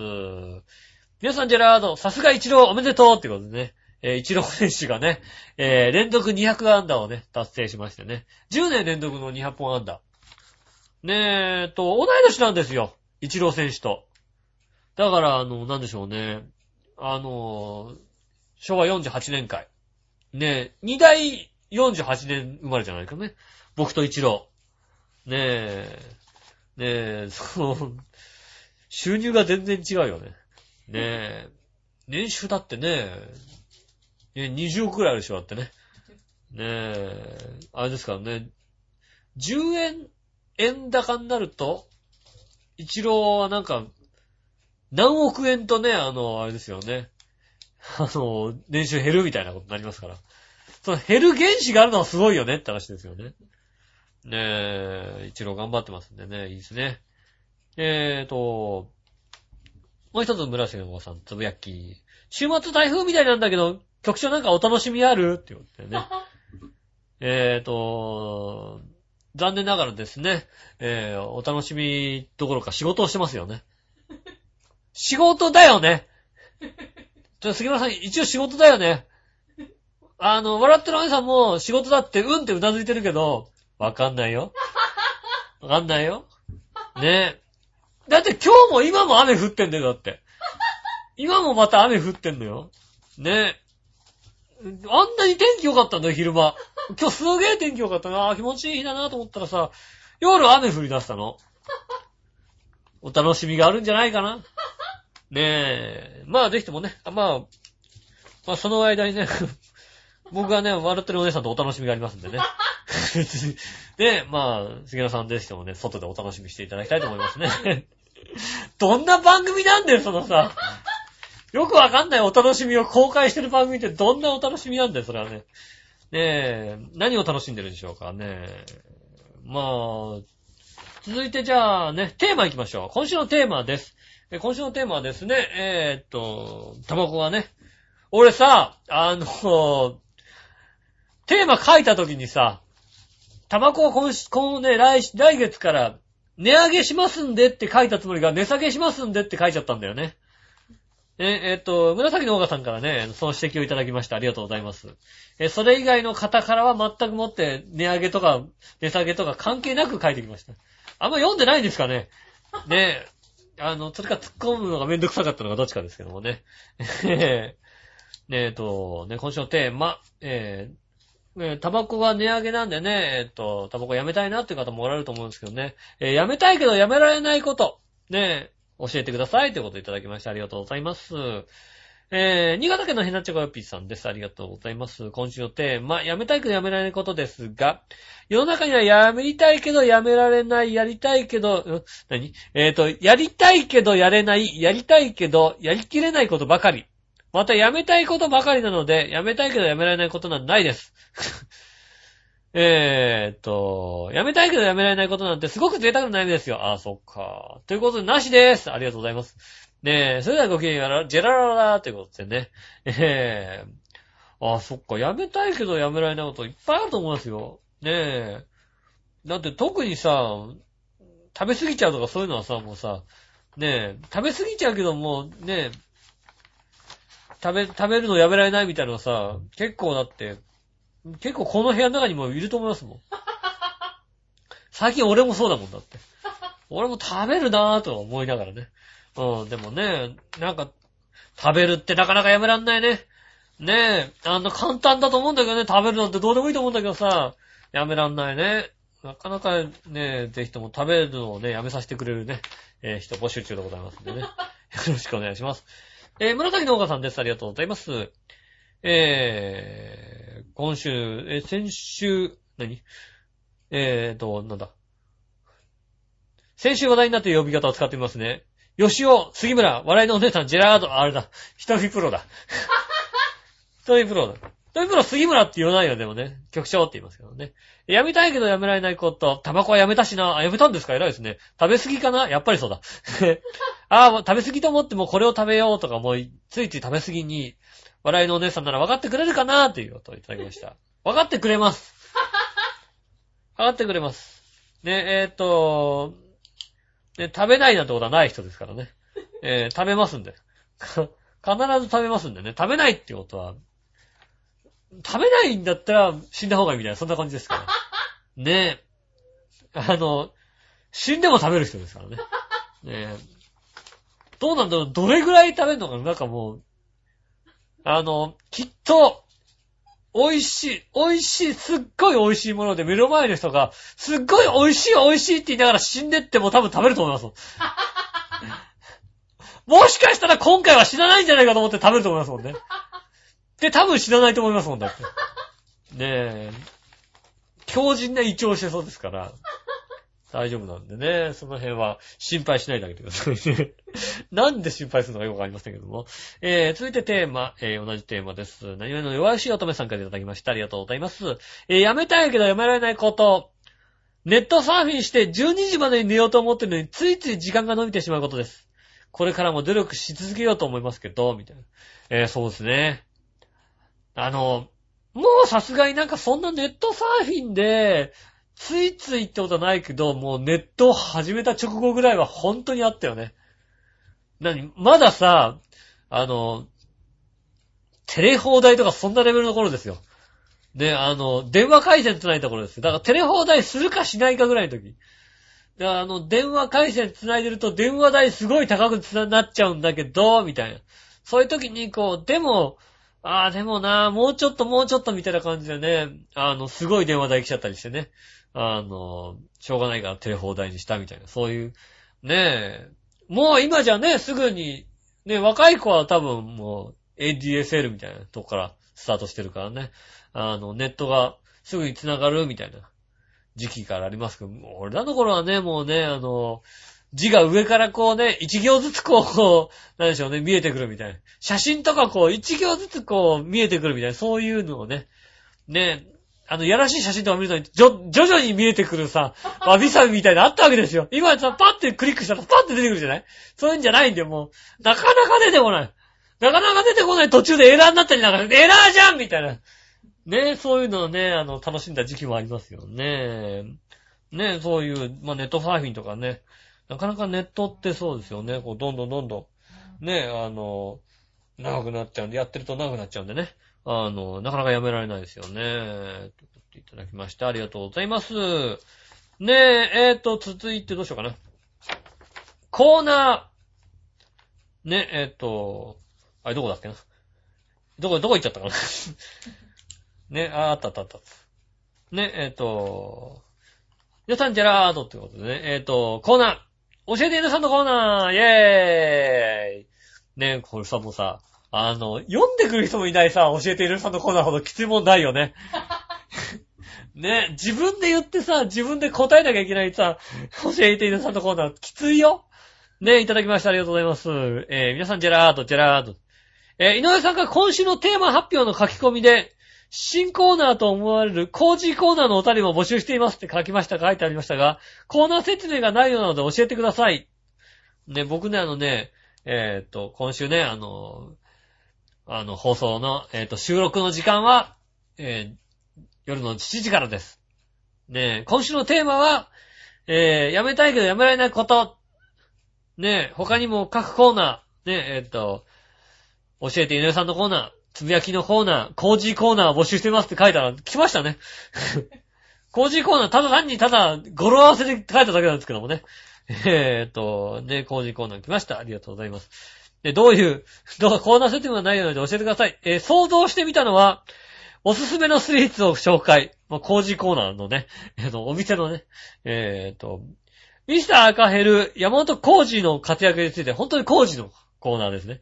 皆さん、ジェラード、さすが一郎おめでとうってことでね。えー、一郎選手がね、えー、連続200安打をね、達成しましてね。10年連続の200本安打。ねえ、と、同い年なんですよ。一郎選手と。だから、あの、なんでしょうね。あの、昭和48年会。ねえ、二代48年生まれじゃないかね。僕と一郎。ねえ、ねえ、その、収入が全然違うよね。ねえ、年収だってね、え20億くらいあるでしょ、だってね。ねえ、あれですからね、10円、円高になると、一郎はなんか、何億円とね、あの、あれですよね。あの、年収減るみたいなことになりますから。その減る原資があるのはすごいよねって話ですよね。ねえ、一郎頑張ってますんでね、いいですね。えーと、もう一つ紫のおばさん、つぶやき。週末台風みたいなんだけど、局長なんかお楽しみある？って言ってね。えーと、残念ながらですね、えー、お楽しみどころか仕事をしてますよね。仕事だよね。ちょ、杉村さん、一応仕事だよね。あの、笑ってるお姉さんも仕事だって、うんってうなずいてるけど、わかんないよ。わかんないよ。ねえ。だって今日も今も雨降ってんだよ、だって。今もまた雨降ってんのよ。ねえ。あんなに天気良かったんだよ、昼間。今日すげえ天気良かったな。気持ちいい日だなと思ったらさ、夜雨降り出したの。お楽しみがあるんじゃないかな。ねえ。まあ、ぜひともね、まあ、まあ、その間にね、僕がね、笑ってるお姉さんとお楽しみがありますんでね。で、まあ、杉野さんでしてもね、外でお楽しみしていただきたいと思いますね。どんな番組なんだよ、そのさ。よくわかんないお楽しみを公開してる番組ってどんなお楽しみなんだよ、それはね。ねえ、何を楽しんでるんでしょうかね。まあ、続いてじゃあね、テーマ行きましょう。今週のテーマです。今週のテーマはですね、えーっと、タバコはね、俺さ、あの、テーマ書いた時にさ、タバコを今週、今ね、来、来月から値上げしますんでって書いたつもりが値下げしますんでって書いちゃったんだよね。え、えっと、紫のオーガさんからね、その指摘をいただきました。ありがとうございます。え、それ以外の方からは全くもって値上げとか値下げとか関係なく書いてきました。あんま読んでないんですかね。ねえ。あの、それか突っ込むのがめんどくさかったのがどっちかですけどもね。ね えっと、ね、今週のテーマ、えー、ねタバコが値上げなんでね、えっと、タバコやめたいなっていう方もおられると思うんですけどね。えーやめたいけどやめられないこと。ね教えてくださいということをいただきましてありがとうございます。えー、新潟県のヘナチョコヨピーさんです。ありがとうございます。今週のテーマ、やめたいけどやめられないことですが、世の中にはやめたいけどやめられない、やりたいけど、ん何？えっ、と、やりたいけどやれない、やりたいけどやりきれないことばかり。またやめたいことばかりなので、やめたいけどやめられないことなんないです。えーっと、やめたいけどやめられないことなんてすごく贅沢な悩みですよ。あ、そっか。ということで、なしです。ありがとうございます。ねえ、それではごきげんよう、ジェラララということでね。ええああ、そっか。やめたいけどやめられないこといっぱいあると思いますよ。ねえ。だって特にさ、食べ過ぎちゃうとかそういうのはさ、もうさ、ねえ、食べ過ぎちゃうけどもう、ねえ、食べ、食べるのやめられないみたいなのさ、結構だって、結構この部屋の中にもいると思いますもん。最近俺もそうだもんだって。俺も食べるなぁと思いながらね。うん、でもね、なんか、食べるってなかなかやめらんないね。ねえ、あの、簡単だと思うんだけどね、食べるのってどうでもいいと思うんだけどさ、やめらんないね。なかなかね、ぜひとも食べるのをね、やめさせてくれるね、えー人募集中でございますんでね。よろしくお願いします。えー紫の岡さんです。ありがとうございます。えー、今週、え先週、何？えーと、なんだ？先週話題になっている呼び方を使ってみますね。吉尾、杉村、笑いのお姉さん、ジェラード、あれだ。一人プロだ。一人プロだ。一人プロ、杉村って言わないよ、でもね。局長って言いますけどね。やめたいけどやめられないこと。タバコはやめたしな。あ、やめたんですか？偉いですね。食べ過ぎかな？やっぱりそうだ。あーもう食べ過ぎと思ってもこれを食べようとか、もう、ついつい食べ過ぎに、笑いのお姉さんなら分かってくれるかなっていうことをいただきました。分かってくれます。分かってくれます。ね、えっ、と、ね、食べないなんてことはない人ですからね。えー食べますんで。か 必ず食べますんでね。食べないってことは、食べないんだったら死んだ方がいいみたいな、そんな感じですから。ねえ。あの、死んでも食べる人ですからね。ねえ。どうなんだろうどれぐらい食べるのかななんかもう、あの、きっと、美味しい、美味しい、すっごい美味しいもので目の前の人が、すっごい美味しい美味しいって言いながら死んでっても多分食べると思いますもん。もしかしたら今回は死なないんじゃないかと思って食べると思いますもんね。で、多分死なないと思いますもんだって。ねえ。強靭な胃腸をしてそうですから。大丈夫なんでね、その辺は心配しないであげてください。なんで心配するのかよくわかりませんけども。えー、続いてテーマ、えー、同じテーマです。何々の弱々し乙女さんからいただきました。ありがとうございます。えー、やめたいけどやめられないこと。ネットサーフィンして12時までに寝ようと思ってるのについつい時間が伸びてしまうことです。これからも努力し続けようと思いますけど、みたいな。えー、そうですね。あの、もうさすがになんかそんなネットサーフィンで、ついついってことはないけど、もうネットを始めた直後ぐらいは本当にあったよね。何？まださ、あの、テレ放題とかそんなレベルの頃ですよ。ね、あの、電話回線つないだ頃ですよ。だからテレ放題するかしないかぐらいの時。だからあの、電話回線つないでると電話代すごい高くなっちゃうんだけど、みたいな。そういう時にこう、でも、ああ、でもな、もうちょっともうちょっとみたいな感じでね、あの、すごい電話代来ちゃったりしてね。あの、しょうがないからテレ放題にしたみたいな、そういう、ねえ、もう今じゃね、すぐに、ね、若い子は多分もう ADSL みたいなとこからスタートしてるからね、あの、ネットがすぐに繋がるみたいな時期からありますけど、俺らの頃はね、もうね、あの、字が上からこうね、一行ずつこう、こう、なんでしょうね、見えてくるみたいな。写真とかこう、一行ずつこう、見えてくるみたいな、そういうのをね、ね、あの、やらしい写真とか見るとき、じょ、徐々に見えてくるさ、わびさびみたいなのあったわけですよ。今さ、パッてクリックしたら、パッて出てくるじゃない？そういうんじゃないんだよ、もう。なかなか出てこない。なかなか出てこない途中でエラーになったりなんか、エラーじゃんみたいな。ねそういうのをね、あの、楽しんだ時期もありますよね。ね、そういう、まあネットサーフィンとかね、なかなかネットってそうですよね、こう、どんどんどんどん、ね、あの、長くなっちゃうんで、やってると長くなっちゃうんでね、あの、なかなかやめられないですよね。ということでいただきまして、ありがとうございます。ねえ、えーと、続いてどうしようかな。コーナー。ね、えっ、と、あれどこだっけな。どこ、どこ行っちゃったかな。ね、あ、あったあったあった。ね、えっ、と、皆さんジェラードってことでね、えっ、と、コーナー。教えて皆さんのコーナーイェーイねえ、これさ、もうさ、あの、読んでくる人もいないさ、教えているさんのコーナーほどきついもんないよね。ね、自分で言ってさ、自分で答えなきゃいけないさ、教えているさんのコーナー、きついよ。ね、いただきました。ありがとうございます。えー、皆さん、ジェラード、ジェラード。えー、井上さんが今週のテーマ発表の書き込みで、新コーナーと思われる工事コーナーのおたりも募集していますって書きました、書いてありましたが、コーナー説明がないようなので教えてください。ね、僕ね、あのね、えー、っと、今週ね、あの、あの、放送の、えー、っと、収録の時間は、えー、夜の7時からです。ね、今週のテーマは、えー、やめたいけどやめられないこと。ね、他にも各コーナー、ね、え、っと、教えて井上さんのコーナー、つぶやきのコーナー、工事コーナー募集してますって書いたら、来ましたね。工事コーナー、ただ単にただ、語呂合わせで書いただけなんですけどもね。えーっと、ね、工事コーナー来ました。ありがとうございます。で、どういう、どう、コーナー設定がないので教えてください。えー想像してみたのは、おすすめのスイーツを紹介。まあ、工事コーナーのね、えーと、お店のね、えーっと、ミスター赤ヘル、山本工事の活躍について、本当に工事のコーナーですね。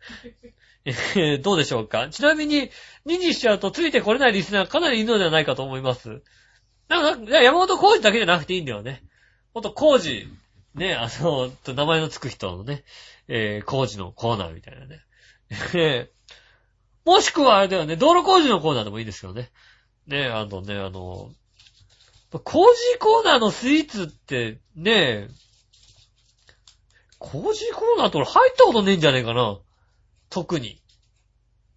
え ーどうでしょうか？ちなみに、2にしちゃうとついてこれないリスナーかなりいるのではないかと思います。なんか、山本工事だけじゃなくていいんだよね。ほんと工事、ね、あの、名前のつく人のね、えー、工事のコーナーみたいなね。えーもしくはあれだよね、道路工事のコーナーでもいいですよね。ね、あのね、あの、工事コーナーのスイーツって、ね、工事コーナーって俺入ったことねえんじゃねえかな。特に。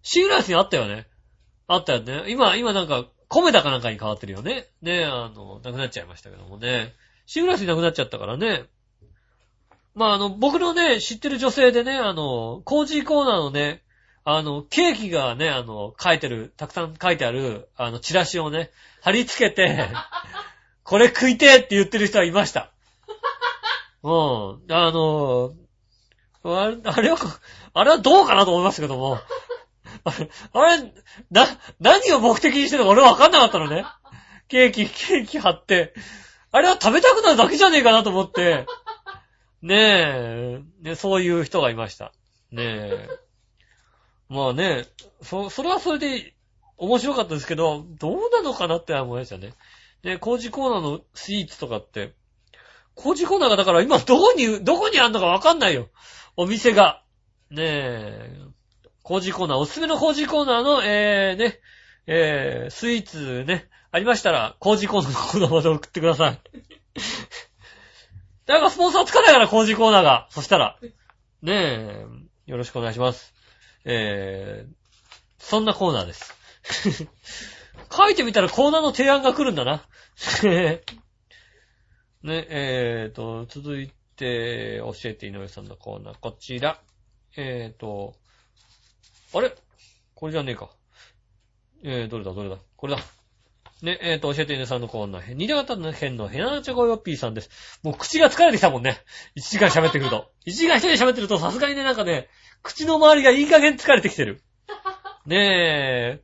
シーライスにあったよね。あったよね。今、今なんか、米だかなんかに変わってるよね。ねあの、なくなっちゃいましたけどもね。シーライスになくなっちゃったからね。まあ、あの、僕のね、知ってる女性でね、あの、工事コーナーのね、あの、ケーキがね、あの、書いてる、たくさん書いてある、あの、チラシをね、貼り付けて、これ食いてえって言ってる人はいました。うん。あの、あれ、あれは、あれはどうかなと思いましたけども。あれ、な、何を目的にしてるのか俺はわかんなかったのね。ケーキ、ケーキ貼って。あれは食べたくなるだけじゃねえかなと思って。ねえ、ね、そういう人がいました。ねえ。まあね、そ、それはそれで面白かったですけど、どうなのかなって思いましたね。ね、工事コーナーのスイーツとかって、工事コーナーがだから今どこに、どこにあんのかわかんないよ。お店が。ねえ、工事コーナー、おすすめの工事コーナーの、えー、ね、えー、スイーツね、ありましたら、工事コーナーのコーナーまで送ってください。なんかスポンサーつかないから、工事コーナーが。そしたら。ねえ、よろしくお願いします。えー、そんなコーナーです。書いてみたらコーナーの提案が来るんだな。ね、えーと、続いて、教えて井上さんのコーナー、こちら。えーと、あれ？これじゃねえか。えー、どれだ、どれだ？これだ。ね、えーと、教えて井上さんのコーナー、新潟の県のヘナチョコヨッピーさんです。もう口が疲れてきたもんね。1時間喋ってくると。1時間一人で喋ってると、さすがにね、なんかね、口の周りがいい加減疲れてきてる。ねえ。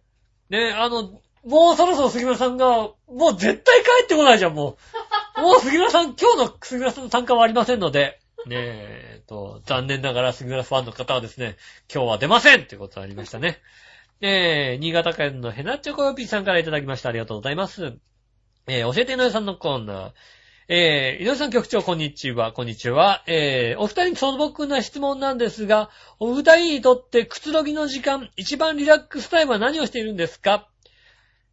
ねえ、あの、もうそろそろ杉村さんが、もう絶対帰ってこないじゃん、もう。もう杉村さん、今日の杉村さんの参加はありませんので、ねえ、と、残念ながら杉村ファンの方はですね、今日は出ませんってことがありましたね。えー、新潟県のヘナチョコヨピーさんからいただきました。ありがとうございます。えー、教えて井上さんのコーナー。えー、井上さん局長、こんにちは、こんにちは。えー、お二人に素朴な質問なんですが、お二人にとってくつろぎの時間、一番リラックスタイムは何をしているんですか？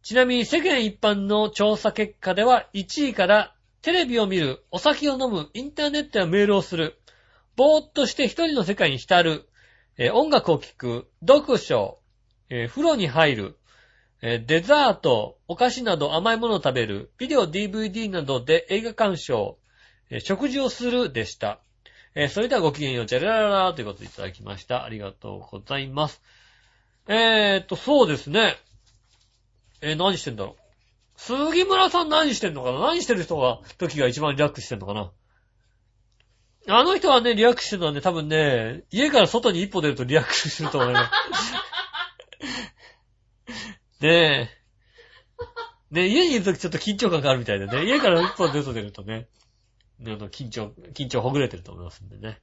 ちなみに世間一般の調査結果では1位からテレビを見る、お酒を飲む、インターネットやメールをする、ぼーっとして一人の世界に浸る、えー音楽を聴く、読書、えー風呂に入る、えーデザート、お菓子など甘いものを食べる、ビデオ DVD などで映画鑑賞、えー食事をするでした。えそれではごきげんよう、ジャラララということでいただきました。ありがとうございます。えーっと、そうですね。えー何してんだろう。杉村さん何してんのかな何してる人が、時が一番リラックスしてんのかなあの人はね、リラックスしてるのはね、多分ね、家から外に一歩出るとリラックスすると思います。ねえ。ねえ、家にいるときちょっと緊張感があるみたいでね、家から一歩出と出るとね、ね緊張、緊張ほぐれてると思いますんでね。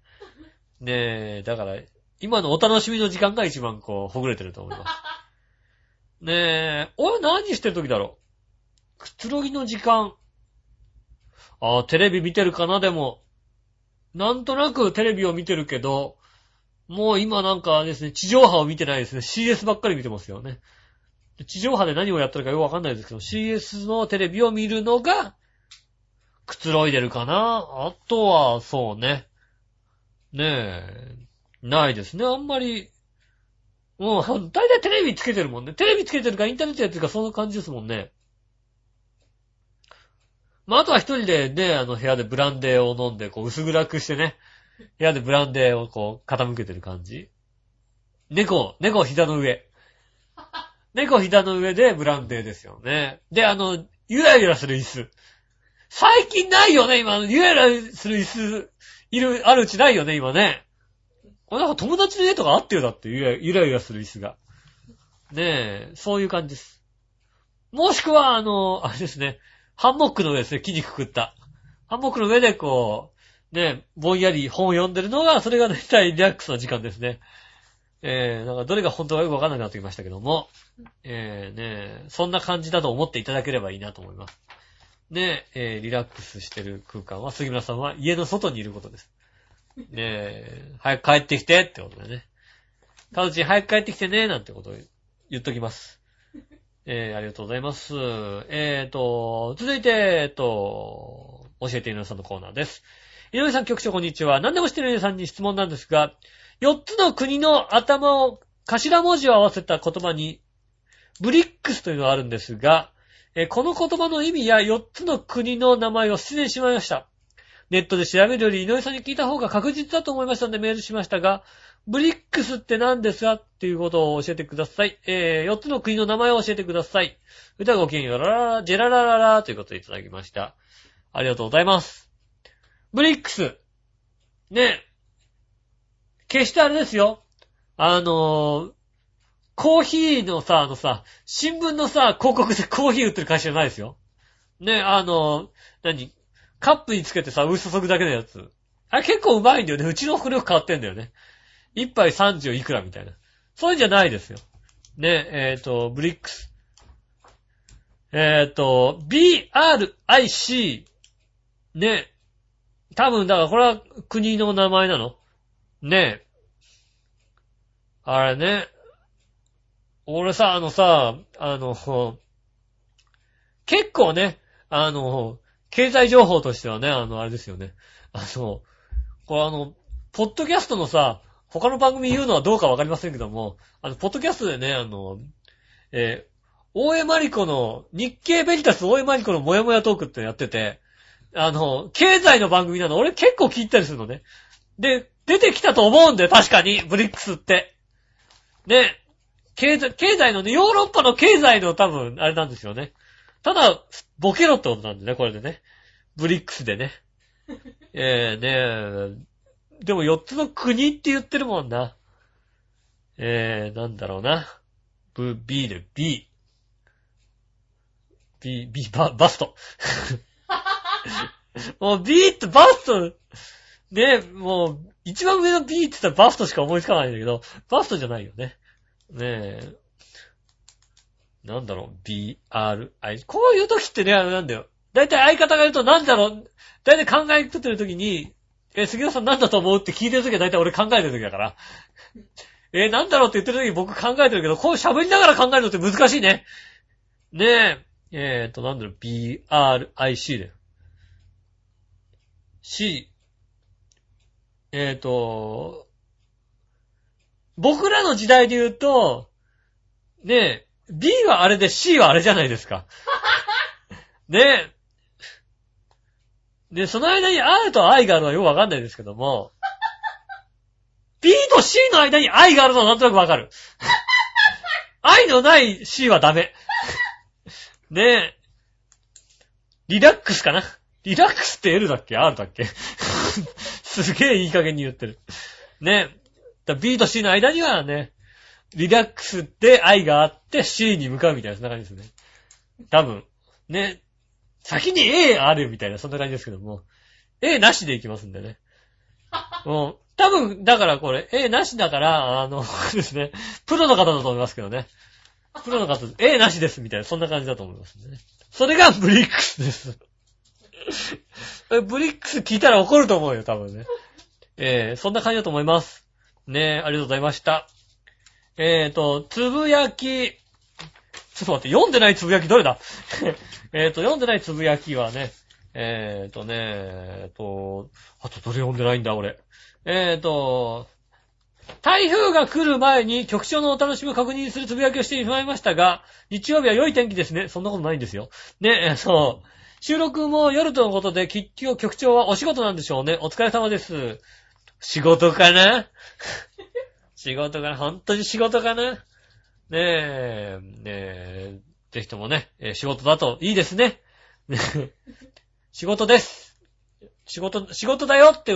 ねえ、だから、今のお楽しみの時間が一番こう、ほぐれてると思います。ねえ、俺何してるときだろう？くつろぎの時間。ああ、テレビ見てるかな、でも。なんとなくテレビを見てるけど、もう今なんかですね、地上波を見てないですね。CS ばっかり見てますよね。地上波で何をやってるかよくわかんないですけど、CS のテレビを見るのが、くつろいでるかな。あとは、そうね。ねえ、ないですね。あんまり、もう、大体テレビつけてるもんね。テレビつけてるかインターネットやってるかそんな感じですもんね。まあ、あとは一人でね、あの部屋でブランデーを飲んで、こう薄暗くしてね、部屋でブランデーをこう傾けてる感じ。猫、猫膝の上。猫膝の上でブランデーですよね。で、あの、ゆらゆらする椅子。最近ないよね、今。ゆらゆらする椅子、いる、あるうちないよね、今ね。これなんか友達の家とかあってよ、だって、ゆらゆらゆらする椅子が。ねえ、そういう感じです。もしくは、あの、あれですね、ハンモックの上ですね、木にくくった。ハンモックの上でこう、ね、ぼんやり本を読んでるのが、それが大体リラックスの時間ですね。えー、なんかどれが本当かよくわかんなくなってきましたけども、えー、ね、そんな感じだと思っていただければいいなと思います。ね、えー、リラックスしてる空間は、杉村さんは家の外にいることです。ねえ、早く帰ってきてってことでね。かずち早く帰ってきてね、なんてことを言っときます。えー、ありがとうございます。えーと、続いて、えーと、教えて井上さんのコーナーです。井上さん局長こんにちは。何でも知ってる井上さんに質問なんですが、4つの国の頭を、頭文字を合わせた言葉に、ブリックスというのがあるんですが、えーこの言葉の意味や4つの国の名前を失念しまいました。ネットで調べるより井上さんに聞いた方が確実だと思いましたのでメールしましたが、ブリックスって何ですかっていうことを教えてください。えー、4つの国の名前を教えてください。それではごきげんよう、ラララ、ジェララララということでいただきました。ありがとうございます。ブリックス。ね。決してあれですよ。あのー、コーヒーのさ、あのさ、新聞のさ、広告で コーヒー売ってる会社じゃないですよ。ね、あのー、何？カップにつけてさ、薄注ぐだけのやつ。あれ結構うまいんだよね。うちの服よく変わってんだよね。一杯30いくらみたいな。そういうんじゃないですよ。ね、えっ、と、ブリックス。えっ、と、BRIC。ね。多分、だからこれは国の名前なのねあれね。俺さ、あのさ、あの、結構ね、あの、経済情報としてはね、あの、あれですよね。あの、これあの、ポッドキャストのさ、他の番組言うのはどうかわかりませんけども、あの、ポッドキャストでね、あの、えー大江マリコの、日経ベリタス大江マリコのもやもやトークってやってて、あの、経済の番組なの、俺結構聞いたりするのね。で、出てきたと思うんだよ、確かに、ブリックスって。ね、経済、経済のね、ヨーロッパの経済の多分、あれなんですよね。ただ、ボケろってことなんでね、これでね。ブリックスでね。えー、ねでも4つの国って言ってるもんな。えー、なんだろうな。ブ、B で B。B、B、バ、バスト。もう B ってバスト、ね、もう、一番上の B って言ったらバストしか思いつかないんだけど、バストじゃないよね。ねえ。なんだろう、B, R, I. こういう時ってね、あれなんだよ。だいたい相方が言うとなんだろう、だいたい考えとってる時に、え、杉田さんなんだと思うって聞いてる時はだいたい俺考えてる時だから。え、なんだろうって言ってる時に僕考えてるけど、こう喋りながら考えるのって難しいね。ねえ。えーと、なんだろう、B, R, I, C だよ。C。えーと、僕らの時代で言うと、ねえ、B はあれで C はあれじゃないですか。ねで、その間に R と I があるのはよくわかんないですけども、B と C の間に I があるのはなんとなくわかる。愛のない C はダメ。ねえ。リラックスかな？リラックスって L だっけ ?R だっけ？すげえいい加減に言ってる。ねえ。B と C の間にはね、リラックスで愛があって C に向かうみたいな、そんな感じですね。多分。ね。先に A あるみたいな、そんな感じですけども。A なしでいきますんでね。もう、多分、だからこれ、A なしだから、あの、ですね、プロの方だと思いますけどね。プロの方、A なしですみたいな、そんな感じだと思いますね。それがブリックスです。ブリックス聞いたら怒ると思うよ、多分ね。えー、そんな感じだと思います。ねえ、ありがとうございました。えーと、つぶやき、ちょっと待って、読んでないつぶやきどれだ？えーと、読んでないつぶやきはね、えーとね、えーと、あとどれ読んでないんだ、俺。えーと、台風が来る前に局長のお楽しみを確認するつぶやきをしてしまいましたが、日曜日は良い天気ですね。そんなことないんですよ。ね、えそう。収録も夜とのことで、結局局長はお仕事なんでしょうね。お疲れ様です。仕事かな？仕事かな？本当に仕事かな？ねえ、ねえ、ぜひともね、仕事だといいですね。仕事です。仕事、仕事だよって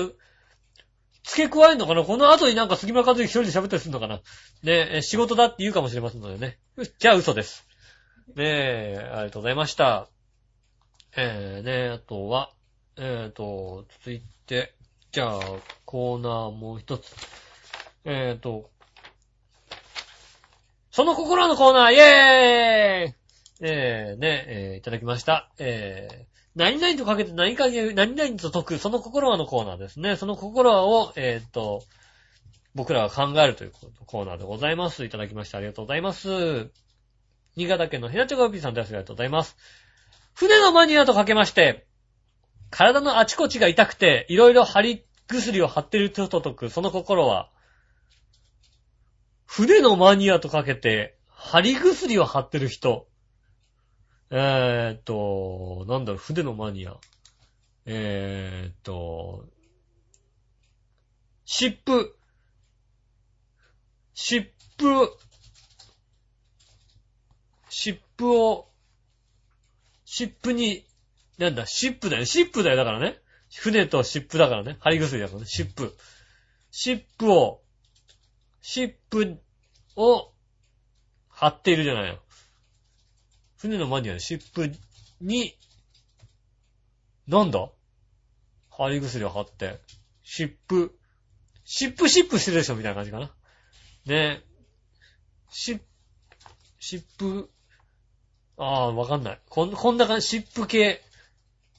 付け加えんのかな？この後になんか杉村和之一人で喋ったりするのかな？ねえ、仕事だって言うかもしれませんのでね。じゃあ嘘です。ねえ、ありがとうございました。えー、ねえあとは、えーと、続いて、じゃあ、コーナーもう一つ。えーと、その心のコーナー、イェーイえー、ね、えー、いただきました。えー、何々とかけて何かけ、何々と解く、その心はのコーナーですね。その心はを、えっ、ー、と、僕らが考えるというコーナーでございます。いただきましてありがとうございます。新潟県のヘナチョコピーさんです。ありがとうございます。船のマニアとかけまして、体のあちこちが痛くて、いろいろ貼り薬を貼ってると解く、その心は、船のマニアとかけて、貼り薬を貼ってる人。えーっと、なんだろう、筆のマニア。えーっと、湿布。湿布。湿布を、湿布に、なんだ、湿布だよ。湿布だよ。だからね。船と湿布だからね。貼り薬だからね。湿布。湿布を、湿布を貼っているじゃないよ。船のマニアの湿布に、なんだ？貼り薬を貼って、湿布、湿布湿布してるでしょみたいな感じかな。ねえ。湿、湿布、ああ、わかんない。こん、こんな感じ、湿布系。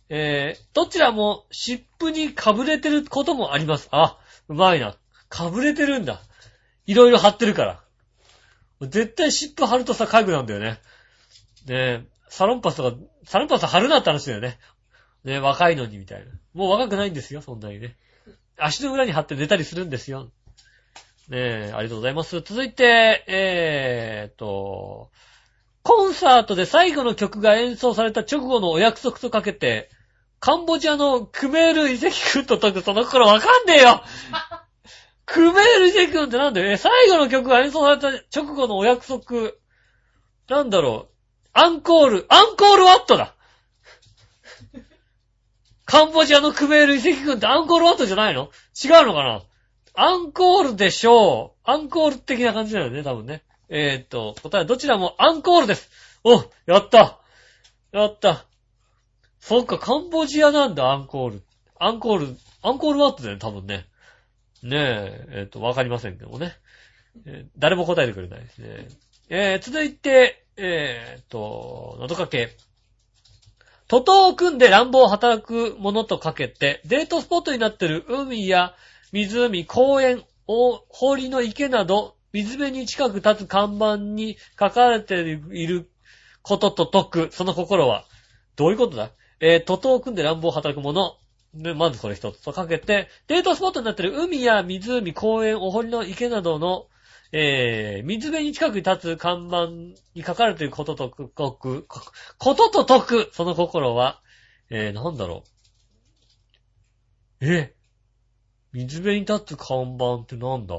えー、どちらも湿布に被れてることもあります。あ、うまいな。被れてるんだ。いろいろ貼ってるから。絶対湿布貼るとさ、家具なんだよね。ねえサロンパスとか、サロンパス貼るなって話だよね。ねえ若いのにみたいな。もう若くないんですよ、そんなにね。足の裏に貼って寝たりするんですよ。ねえ、ありがとうございます。続いて、えーと、コンサートで最後の曲が演奏された直後のお約束とかけて、カンボジアのクメール遺跡くんと解くその頃わかんねえよクメール遺跡くんってなんだよえ、最後の曲が演奏された直後のお約束。なんだろう。アンコール、アンコールワットだカンボジアのクメール遺跡群ってアンコールワットじゃないの？違うのかな？アンコールでしょう。アンコール的な感じだよね、多分ね。えー、っと、答えどちらもアンコールです。お、やったやったそっか、カンボジアなんだ、アンコール。アンコール、アンコールワットだよね、多分ね。ねえ、え、っと、わかりませんけどもね。えー、誰も答えてくれないですね。えー、続いて、えー、っと、のどかけ。徒党を組んで乱暴を働くものとかけて、デートスポットになってる海や湖、公園、氷の池など、水辺に近く立つ看板に書かれていることと解く、その心は。どういうことだ？えー、徒党を組んで乱暴を働くもの。で、まずこれ一つとかけて、デートスポットになってる海や湖、公園、お堀の池などの、えー、水辺に近くに立つ看板に書かれていることとく、こく、ことと解く、その心は、えー、なんだろう。え？水辺に立つ看板ってなんだ？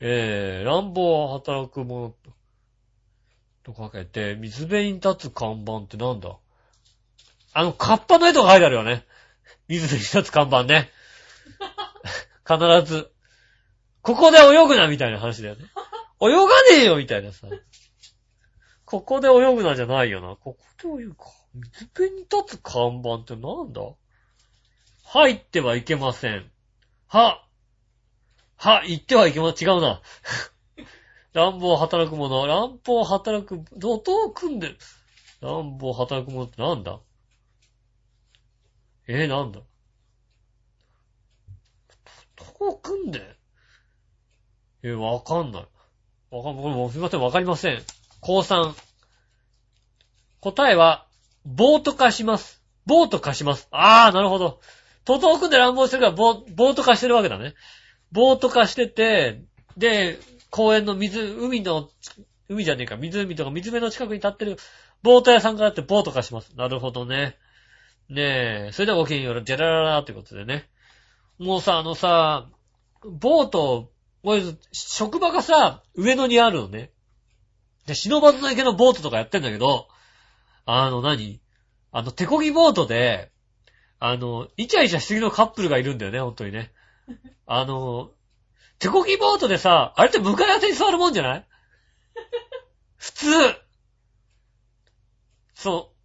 えー、乱暴は働く者とかけて、水辺に立つ看板ってなんだ？あの、カッパの絵とか書いてあるよね。水辺に立つ看板ね。必ず。ここで泳ぐなみたいな話だよね。泳がねえよみたいなさ。ここで泳ぐなじゃないよな。ここで泳ぐか。水辺に立つ看板ってなんだ？入ってはいけません。は、は、言ってはいけません、違うな。乱暴働く者、乱暴働く、どを組んでる。乱暴働く者ってなんだ？えー、なんだ？どう組んで？えー、わかんない。わかん、これもすいません、わかりません。高3。答えは、棒と化します。棒と化します。あー、なるほど。徒党組んで乱暴してるから棒、棒と化してるわけだね。棒と化してて、で、公園の水、海の、海じゃねえか、湖とか水辺の近くに立ってるボート屋さんからってボート化します。なるほどね。ねえ、それではごきげんよう、ジェラララってことでね。もうさ、あのさ、ボート、職場がさ、上野にあるのね。で、忍ばずの池のボートとかやってんだけど、あの何？あの、手漕ぎボートで、あの、イチャイチャしすぎのカップルがいるんだよね、ほんとにね。あの、手漕ぎボートでさ、あれって向かい合わせに座るもんじゃない？普通。そう。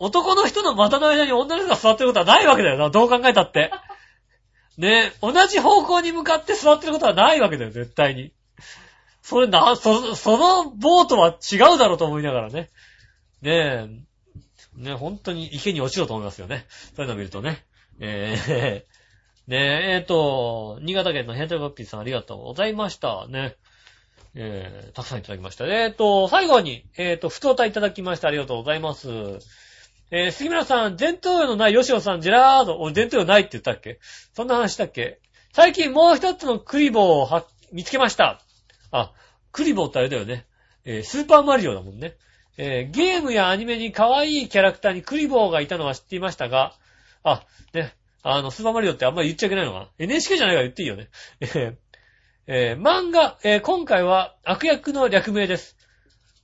男の人の股の間に女の人が座ってることはないわけだよな、どう考えたって。ね同じ方向に向かって座ってることはないわけだよ、絶対に。それな、そ、そのボートは違うだろうと思いながらね。ねえ、ね本当に池に落ちろと思いますよね。そういうのを見るとね。えー、ねえ、えっ、ー、と、新潟県のヘンテルバッピーさんありがとうございました。ね。えー、たくさんいただきました。えっ、ー、と、最後に、えっ、ー、と、ふとたいただきました。ありがとうございます。えー、杉村さん、伝統用のない吉尾さん、ジェラード、俺伝統用ないって言ったっけ？そんな話したっけ？最近もう一つのクリボーを見つけました。あ、クリボーってあれだよね。えー、スーパーマリオだもんね。えー、ゲームやアニメに可愛いキャラクターにクリボーがいたのは知っていましたが、あ、ね、あの、スーパーマリオってあんまり言っちゃいけないのかな ?NHK じゃないから言っていいよね。え、えー、漫画、えー、今回は悪役の略名です。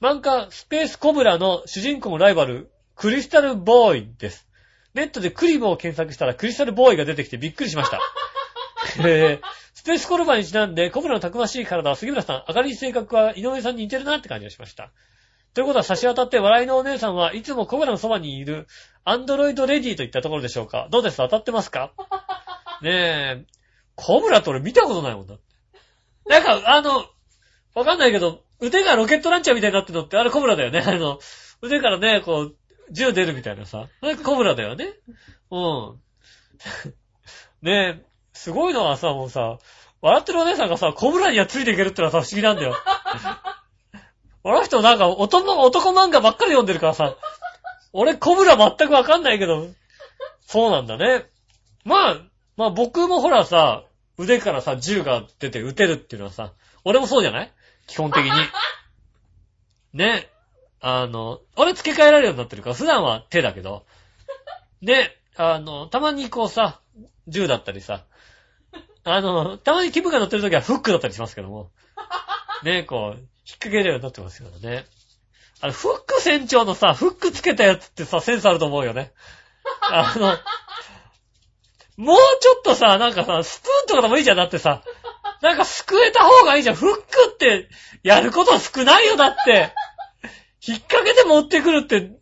漫画、スペースコブラの主人公のライバル、クリスタルボーイです。ネットでクリボを検索したらクリスタルボーイが出てきてびっくりしました。えー、スペースコルバにちなんで、コブラのたくましい体は杉村さん、明るい性格は井上さんに似てるなって感じがしました。ということは差し当たって笑いのお姉さんはいつもコブラのそばにいるアンドロイドレディといったところでしょうかどうです？当たってますか？ねえ、コブラって俺見たことないもんだ。なんか、あの、わかんないけど、腕がロケットランチャーみたいになってるのってあれコブラだよね。あの、腕からね、こう、銃出るみたいなさ。あれコブラだよね。うん。ねえ、すごいのはさ、もうさ、笑ってるお姉さんがさ、コブラにはついていけるってのはさ、不思議なんだよ。あの人なんか男、男漫画ばっかり読んでるからさ、俺コブラ全くわかんないけど、そうなんだね。まあ、まあ僕もほらさ、腕からさ、銃が出て撃てるっていうのはさ、俺もそうじゃない？基本的に。ね。あの、俺付け替えられるようになってるから、普段は手だけど。で、あの、たまにこうさ、銃だったりさ、あの、たまに気分が乗ってる時はフックだったりしますけども。ね、こう、引っ掛けるようになってますけどね。あの、フック船長のさ、フックつけたやつってさ、センスあると思うよね。あの、もうちょっとさ、なんかさ、スプーンとかでもいいじゃん。だってさ、なんかすくえた方がいいじゃん。フックってやること少ないよ、だって。引っ掛けて持ってくるって、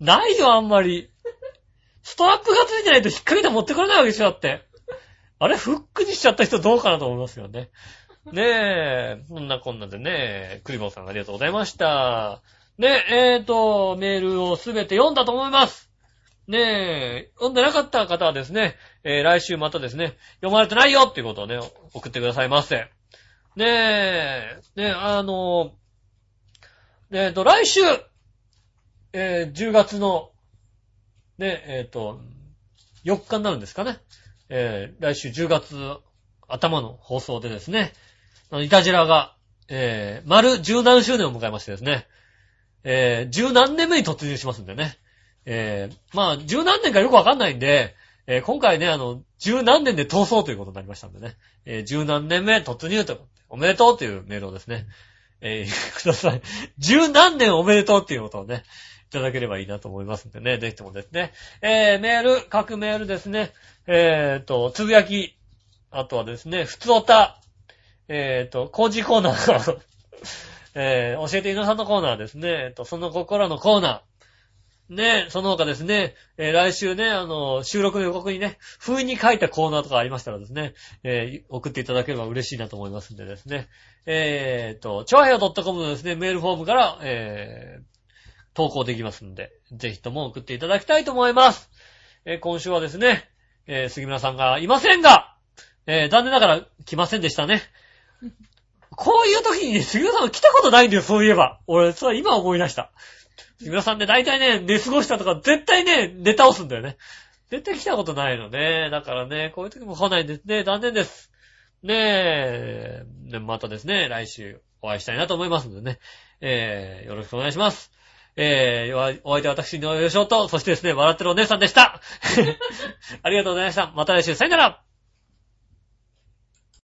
ないよ、あんまり。ストラップがついてないと引っ掛けて持ってこれないわけでしょ、だって。あれ、フックにしちゃった人どうかなと思いますよね。ねえ、こんなこんなでね、クリボーさんありがとうございました。ねえ、えーと、メールをすべて読んだと思います。ねえ、読んでなかった方はですね、えー、来週またですね、読まれてないよっていうことをね、送ってくださいませ。ねえ、ねえ、あの、えっ、と、来週、えー、10月の、ね、えっ、と、4日になるんですかね。えー、来週10月頭の放送でですね、あのイタジラがえー、丸十何周年を迎えましてですね、えー、十何年目に突入しますんでね。えー、まあ、十何年かよくわかんないんで、えー、今回ね、あの、十何年で逃走ということになりましたんでね。えー、十何年目突入ということで、おめでとうというメールをですね、えー、ください。十何年おめでとうっていうことをね、いただければいいなと思いますんでね、ぜひともですね。えー、メール、各メールですね、えーと、つぶやき、あとはですね、ふつおた、えーと、工事コーナー、えー、教えて井野さんのコーナーですね、えっと、その心のコーナー。ね、その他ですね、えー、来週ね、あの、収録の予告にね、不意に書いたコーナーとかありましたらですね、えー、送っていただければ嬉しいなと思いますんでですね、えーと、超平洋 .com のですね、メールフォームから、えー、投稿できますんで、ぜひとも送っていただきたいと思います。えー、今週はですね、えー、杉村さんがいませんが、えー、残念ながら来ませんでしたね。こういう時にね、杉村さん来たことないんだよ、そういえば。俺、それ今思い出した。杉村さんね、大体ね、寝過ごしたとか、絶対ね、寝倒すんだよね。絶対来たことないのね。だからね、こういう時も来ないんですね。残念です。ねえ、またですね、来週お会いしたいなと思いますのでね。えー、よろしくお願いします。えー、お相手は私のよしおと、そしてですね、笑ってるお姉さんでした。ありがとうございました。また来週、さよなら